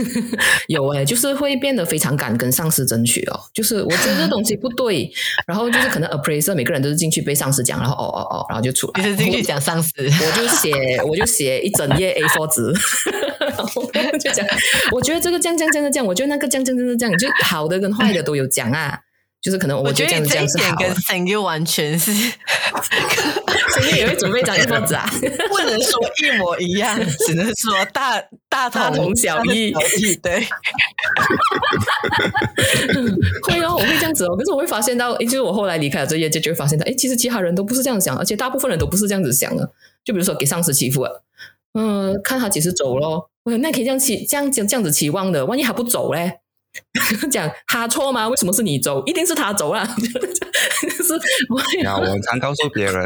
有哎、就是会变得非常敢跟上司争取哦。就是我觉得这东西不对，然后就是可能 appraiser 每个人都是进去被上司讲，然后哦哦哦，然后就出来。就是进去讲上司，我就写，我就写一整页 A4 纸，然后就讲，我觉得这个这样这样这样这样，我觉得那个这样这样这样这样，就好的跟坏的都有讲啊。就是可能我觉得你这一点跟声优完全是 所以也会准备一张 A4 纸啊。不能说一模一样，只能说大 大大同小异对，会哦，我会这样子哦。可是我会发现到，诶，就是我后来离开了这业界，就会发现到，诶，其实其他人都不是这样想，而且大部分人都不是这样子想的。就比如说给上司欺负了，嗯、看他几时走咯。我那可以这样期这样这样这样子期望的，万一他不走嘞？讲他错吗？为什么是你走？一定是他走啊。就是 我会然后我常告诉别人，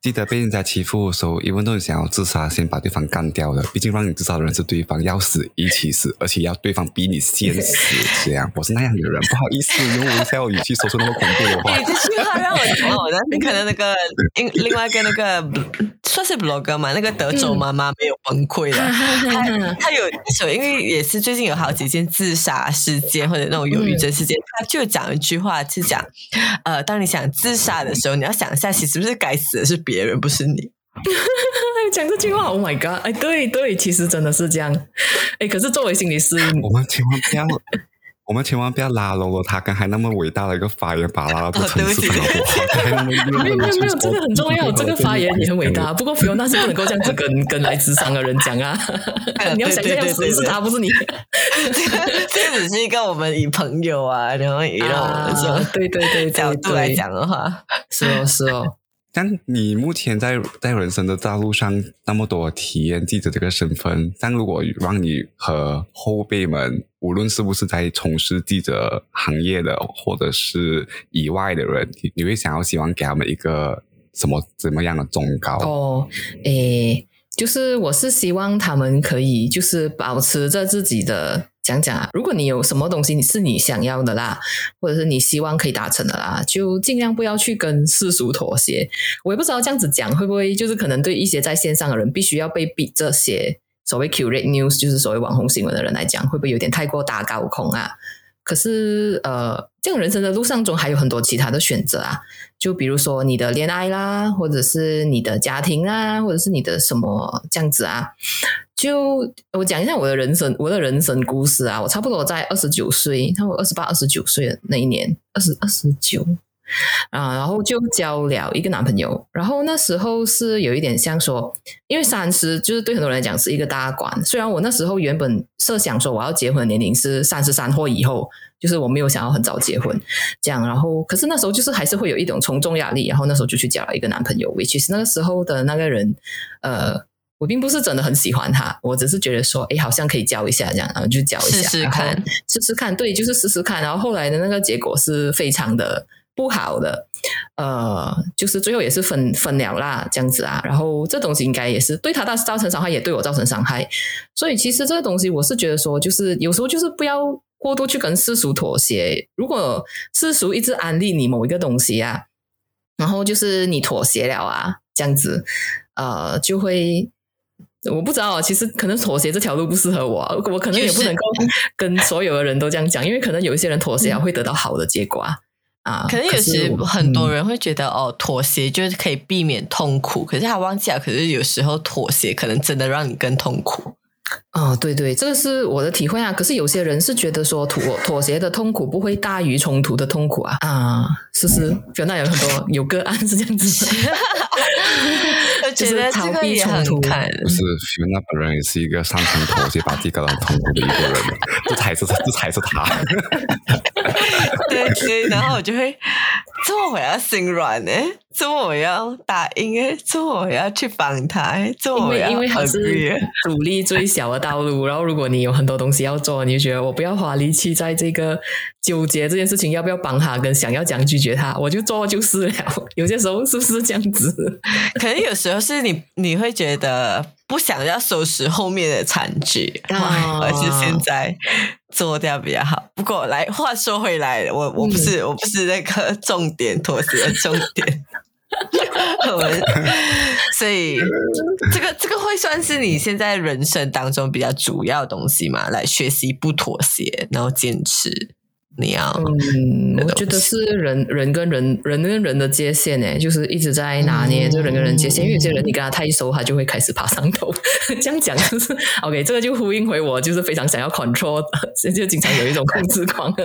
记得被人家欺负的时候，因为都是想要自杀，先把对方干掉的。毕竟让你自杀的人是对方，要死一起死，而且要对方比你先死。这样，我是那样的人，不好意思，用我一下我语气说出那么恐怖的话。你。这句话让我想到我当时看到那个另另外一个那个算是 blog 嘛，那个德州妈妈没有崩溃了。他他有说，因为也是最近有好几件自杀事件或者那种忧郁症事件，他就讲一句话是讲，呃，当你想自杀的时候，你要想一下，其实不是该死的是别人，不是你。讲这句话，Oh my god！哎，对对，其实真的是这样。哎，可是作为心理师，我们千万不要，我们千万不要拉拢了他刚才那么伟大的一个发言，把他拉到哦对不起城市好不好？还那么没有没有没有，这个很重要，这个发言也很伟大。不过 Fiona 是不能够这样子跟跟来智商的人讲啊，你要想这样死是他，不是你这只是一个我们以朋友啊，然后以那啊种。对对对，角度来，讲的话，是哦是哦。但你目前在在人生的道路上那么多体验记者这个身份，但如果让你和后辈们，无论是不是在从事记者行业的，或者是以外的人，你你会想要希望给他们一个什么怎么样的忠告？哦，诶，就是我是希望他们可以就是保持着自己的讲讲啊，如果你有什么东西你是你想要的啦，或者是你希望可以达成的啦，就尽量不要去跟世俗妥协。我也不知道这样子讲会不会就是可能对一些在线上的人必须要被逼这些所谓 curate news，就是所谓网红新闻的人来讲，会不会有点太过打高空啊？可是，呃，这样人生的路上中还有很多其他的选择啊，就比如说你的恋爱啦，或者是你的家庭啊，或者是你的什么这样子啊。就我讲一下我的人生，我的人生故事啊。我差不多在二十九岁，差不多二十八、二十九岁的那一年，二十二十九啊，然后就交了一个男朋友。然后那时候是有一点像说，因为三十就是对很多人来讲是一个大关。虽然我那时候原本设想说我要结婚的年龄是三十三或以后，就是我没有想要很早结婚这样。然后可是那时候就是还是会有一种从众压力，然后那时候就去交了一个男朋友，which is 那个时候的那个人，呃。我并不是真的很喜欢他，我只是觉得说，哎，好像可以交一下这样，然后就交一下，试试看试试看，对，就是试试看。然后后来的那个结果是非常的不好的，呃，就是最后也是分分了啦，这样子啊。然后这东西应该也是对他造造成伤害，也对我造成伤害。所以其实这个东西，我是觉得说，就是有时候就是不要过度去跟世俗妥协。如果世俗一直安利你某一个东西啊，然后就是你妥协了啊，这样子，呃，就会。我不知道，其实可能妥协这条路不适合我，我可能也不能 够跟所有的人都这样讲，因为可能有一些人妥协会得到好的结果啊。啊，可能有是时很多嗯人会觉得、哦，妥协就是可以避免痛苦，可是他忘记了，可是有时候妥协可能真的让你更痛苦。哦，对对，这个是我的体会啊。可是有些人是觉得说妥妥协的痛苦不会大于冲突的痛苦啊啊，是是，就那有很多有个案是这样子的。我觉得这个也很看，不是 Fiona 本人也是一个擅长妥协，把自己搞得很痛苦的一个人，这才是这才是他。对对，然后我就会，这么我要心软呢，这么我要答应哎，这么我要去帮他哎，这么我要因为它是阻力最小的道路，然后如果你有很多东西要做，你就觉得我不要花力气在这个纠结这件事情要不要帮他，跟想要讲拒绝他，我就做就是了。有些时候是不是这样子？可能有时候是你你会觉得不想要收拾后面的残局，啊而是现在做掉比较好。不过来话说回来，我我不是、我不是那个重点妥协的重点。我们所以这个这个会算是你现在人生当中比较主要的东西嘛？来学习不妥协，然后坚持。你要，嗯，我觉得是人人跟人人跟人的界限呢，就是一直在拿捏就人跟人界限。因为有些人你跟他太熟，他就会开始爬上头。这样讲就是 OK，这个就呼应回我，就是非常想要 control，就经常有一种控制狂。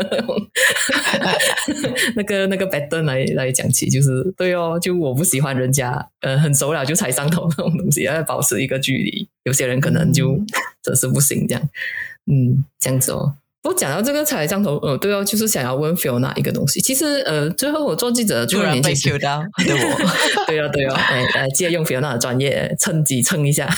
那个那个 b a t e n 来来讲起，就是对哦，就我不喜欢人家呃很熟了就踩上头那种东西，要保持一个距离。有些人可能就真是不行，这样，嗯，这样子哦。我讲到这个才上头，呃，对哦，就是想要问 Fiona 一个东西。其实，呃，最后我做记者就然被 Q 到，对我，对哦，对哦，哎，呃，借用 Fiona 的专业蹭机蹭一下。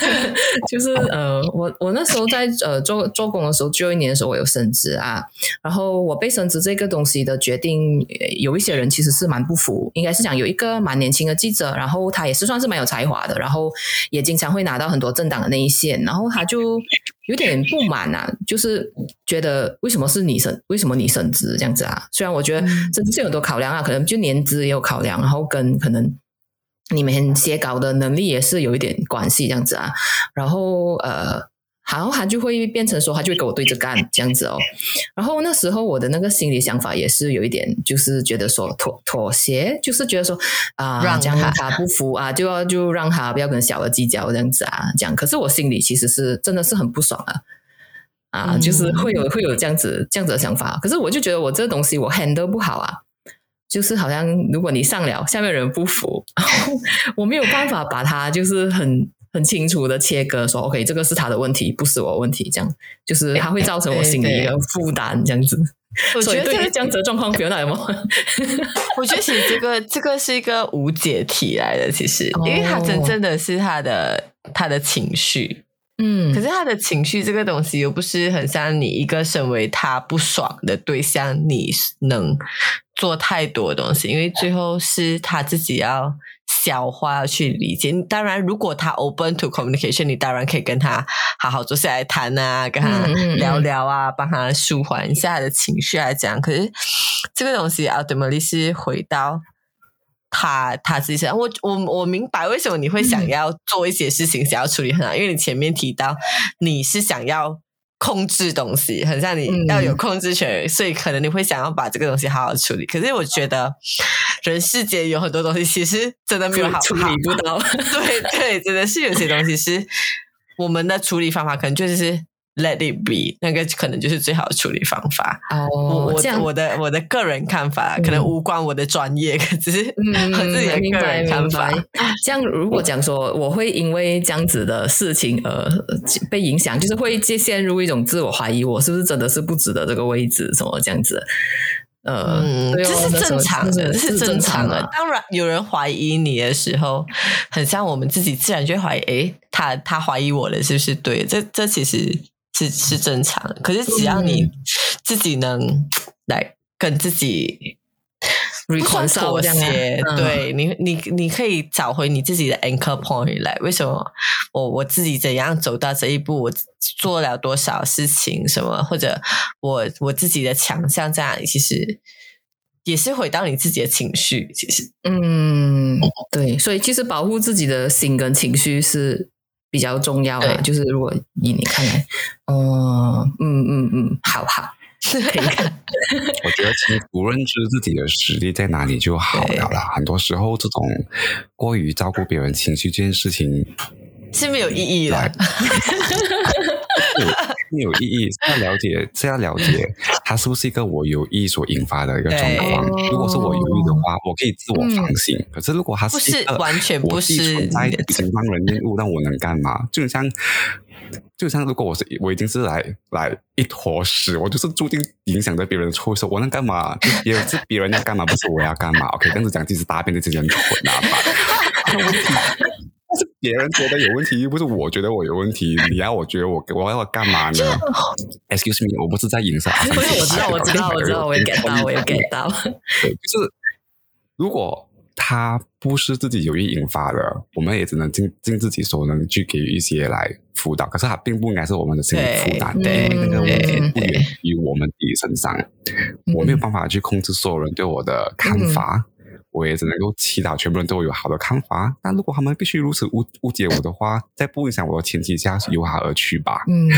就是呃，我我那时候在呃做做工的时候，最后一年的时候我有升职啊。然后我被升职这个东西的决定，有一些人其实是蛮不服，应该是讲有一个蛮年轻的记者，然后他也是算是蛮有才华的，然后也经常会拿到很多政党的那一线，然后他就。有点不满啊，就是觉得为什么是你升，为什么你升职这样子啊？虽然我觉得这是有很多考量啊，可能就年资也有考量，然后跟可能你们写稿的能力也是有一点关系这样子啊，然后呃。然后他就会变成说，他就会跟我对着干这样子哦。然后那时候我的那个心理想法也是有一点，就是觉得说妥妥协，就是觉得说啊，让他不服啊，就要就让他不要跟小的计较这样子啊，这样。可是我心里其实是真的是很不爽啊，啊，就是会有会有这样子这样子的想法。可是我就觉得我这东西我 handle 不好啊，就是好像如果你上了，下面人不服，我没有办法把他就是很。很清楚的切割，说 OK，这个是他的问题，不是我问题，这样就是他会造成我心里一个负担，这样子。我觉得 这个这样子的状况，比如哪有吗？我觉得其实这个这个是一个无解题来的，其实，因为他真正的是他的他的情绪，嗯，可是他的情绪这个东西又不是很像你一个身为他不爽的对象，你能做太多东西，因为最后是他自己要。消化去理解，当然，如果他 open to communication，你当然可以跟他好好坐下来谈啊，跟他聊聊啊，帮他舒缓一下他的情绪啊，这样。可是这个东西 ultimately 是回到他他自己身上。我我我明白为什么你会想要做一些事情，想要处理很好，因为你前面提到你是想要。控制东西很像你要有控制权，所以可能你会想要把这个东西好好处理。可是我觉得人世间有很多东西其实真的没有好处理不到。对对，真的是有些东西是我们的处理方法可能就是。Let it be，那个可能就是最好的处理方法。哦，我我的我的个人看法，可能无关我的专业，只是嗯，自己的个人看法。这样如果讲说，我会因为这样子的事情而被影响，就是会陷入一种自我怀疑，我是不是真的是不值得这个位置？什么这样子？呃，这是正常的，这是正常的。当然，有人怀疑你的时候，很像我们自己，自然就会怀疑。诶，他他怀疑我了是不是对？这这其实。是是正常的，可是只要你自己能来跟自己妥协，对你，你你可以找回你自己的 anchor point 来。为什么我我自己怎样走到这一步？我做了多少事情？什么？或者我我自己的强项在哪里？其实也是回到你自己的情绪。其实，嗯，对，所以其实保护自己的心跟情绪是。比较重要的就是，如果以你看来，哦，嗯嗯嗯，好好，可以看。我觉得其实不认知自己的实力在哪里就好了啦。很多时候，这种过于照顾别人情绪这件事情是没有意义的。有意义，要了解，是要了解，它是不是一个我有意所引发的一个状况？如果是我有意的话，我可以自我反省。可是如果它是一个完全不是存在，已经让人厌恶，那我能干嘛？就像，就像如果我是我已经是来来一坨屎，我就是注定影响着别人的臭手，我能干嘛？别人是别人要干嘛，不是我要干嘛？OK，这样子讲，其实大便的这些人蠢啊！是别人觉得有问题，又不是我觉得我有问题。你要我觉得我我要干嘛呢？Excuse me，我不是在影射。不是，我知道，我知道，我知道，我也 get 到，我也 get 到。就是如果他不是自己有意引发的，我们也只能尽尽自己所能去给予一些来辅导。可是他并不应该是我们的心理负担，对那个问题不源于我们自己身上。我没有办法去控制所有人对我的看法。我也只能够祈祷全部人都有好的看法。但如果他们必须如此误误解我的话，在不影响我的前提下，由他而去吧。嗯，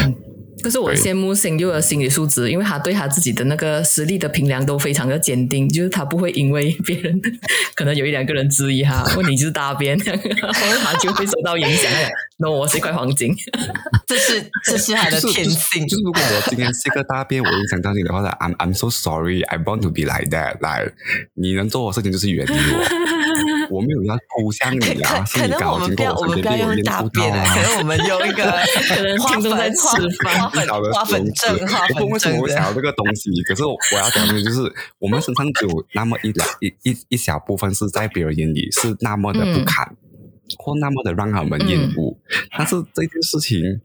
可是我羡慕星佑的心理素质，因为他对他自己的那个实力的评量都非常的坚定，就是他不会因为别人 可能有一两个人质疑他，问你就是大便，然后他就会受到影响。那我是一块黄金，这是这是他的就是天性就。是如果我今天是一个大便，我影响到你的话，I'm I'm so sorry, I want to be like that。来，你能做的事情就是远离我，我没有要扑向你啊，可是你可能我们刚好经过不要我们不要身边被我用大便啊，到啊。可能我们用一个 可能花粉吃饭花粉 花粉症花我不为什么粉症这样。会想到这个东西，可是我我要讲的就是，我们身上只有那么一两一一一小部分是在别人眼里是那么的不嗯。堪，或那么的让他们厌恶，但是这件事情。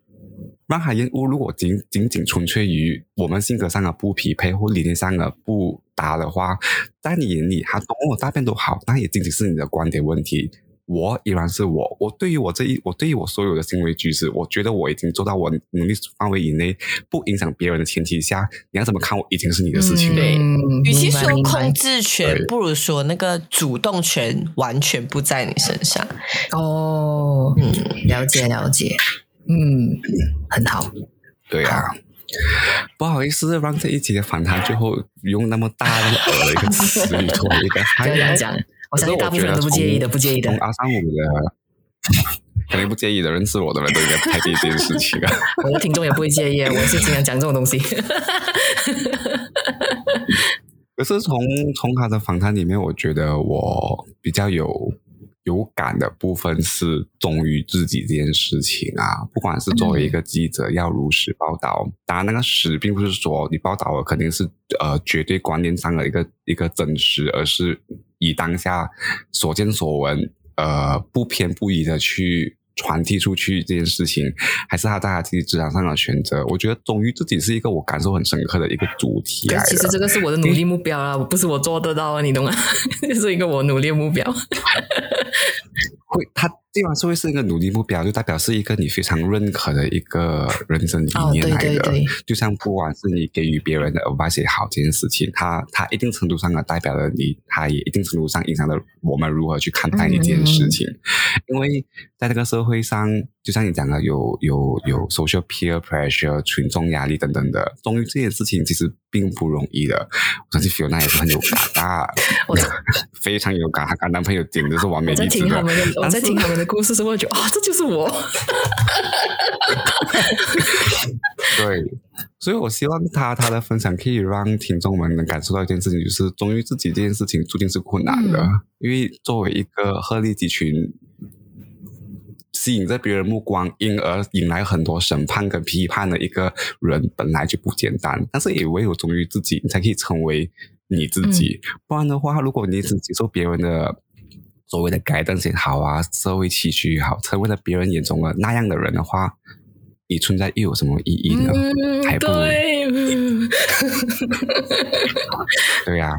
让他厌恶，如果仅仅仅纯粹于我们性格上的不匹配或理念上的不搭的话，在你眼里，他多么大便都好，那也仅仅是你的观点问题。我依然是我，我对于我这一，我对于我所有的行为举止，我觉得我已经做到我能力范围以内，不影响别人的前提下，你要怎么看我已经是你的事情了。对嗯与其说控制权，不如说那个主动权完全不在你身上。哦，嗯，了解了解，嗯，很好。对啊，不好意思，让这一集的访谈最后用那么大那么恶的一个词语作为一个这样讲，我相信大部分人都不介意的，不介意的从。阿三五的，肯定不介意的，认识我的人都应该不太介意这件事情啊。我的听众也不会介意，我是经常讲这种东西。可是从从他的访谈里面，我觉得我比较有有感的部分是忠于自己这件事情啊。不管是作为一个记者要如实报道，当然那个实并不是说你报道了肯定是呃绝对观念上的一个一个真实，而是以当下所见所闻，呃不偏不倚的去。传递出去这件事情，还是他在他自己职场上的选择。我觉得忠于自己是一个我感受很深刻的一个主题来。其实这个是我的努力目标啊，不是我做得到啊，你懂吗？这是一个我努力目标。会，它既然社会是一个努力目标，就代表是一个你非常认可的一个人生理念来的。对对就像不管是你给予别人的 advice 也好，这件事情，它它一定程度上的代表了你，它也一定程度上影响了我们如何去看待你这件事情。因为在这个社会上，就像你讲的，有有有 social peer pressure、群众压力等等的，终于这件事情其实并不容易的。我相信 Fiona 也是很有感啊，我 非常有感，她跟男朋友简直是完美我在例子的。听他们的，我但是在听他们的故事时候，我就觉得啊，这就是我。对，所以我希望他他的分享可以让听众们能感受到一件事情，就是忠于自己这件事情注定是困难的，嗯因为作为一个鹤立鸡群。吸引着别人目光，因而引来很多审判跟批判的一个人，本来就不简单。但是也唯有忠于自己，你才可以成为你自己。不然的话，如果你只接受别人的所谓的改正也好啊，社会期许也好，成为了别人眼中的那样的人的话，你存在又有什么意义呢？嗯还，不如对，对呀、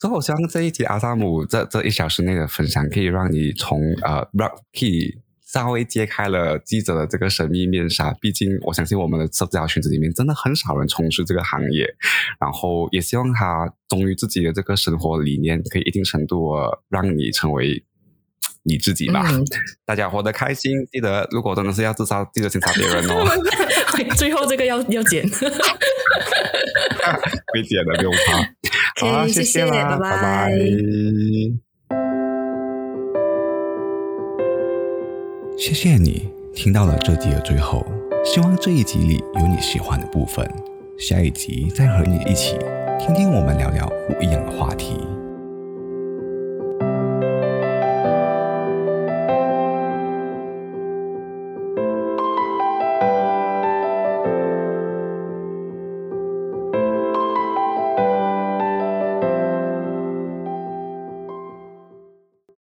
所以我希望这一集阿萨姆这这一小时内的分享，可以让你从呃让可以稍微揭开了记者的这个神秘面纱。毕竟我相信我们的社交圈子里面真的很少人从事这个行业，然后也希望他忠于自己的这个生活理念，可以一定程度地让你成为。你自己吧，嗯大家活得开心。记得，如果真的是要自杀，记得先杀别人哦。最后这个要要剪。被剪了，不用怕。好谢谢谢啦，拜拜拜拜。谢谢你听到了这集的最后，希望这一集里有你喜欢的部分，下一集再和你一起听听我们聊聊不一样的话题。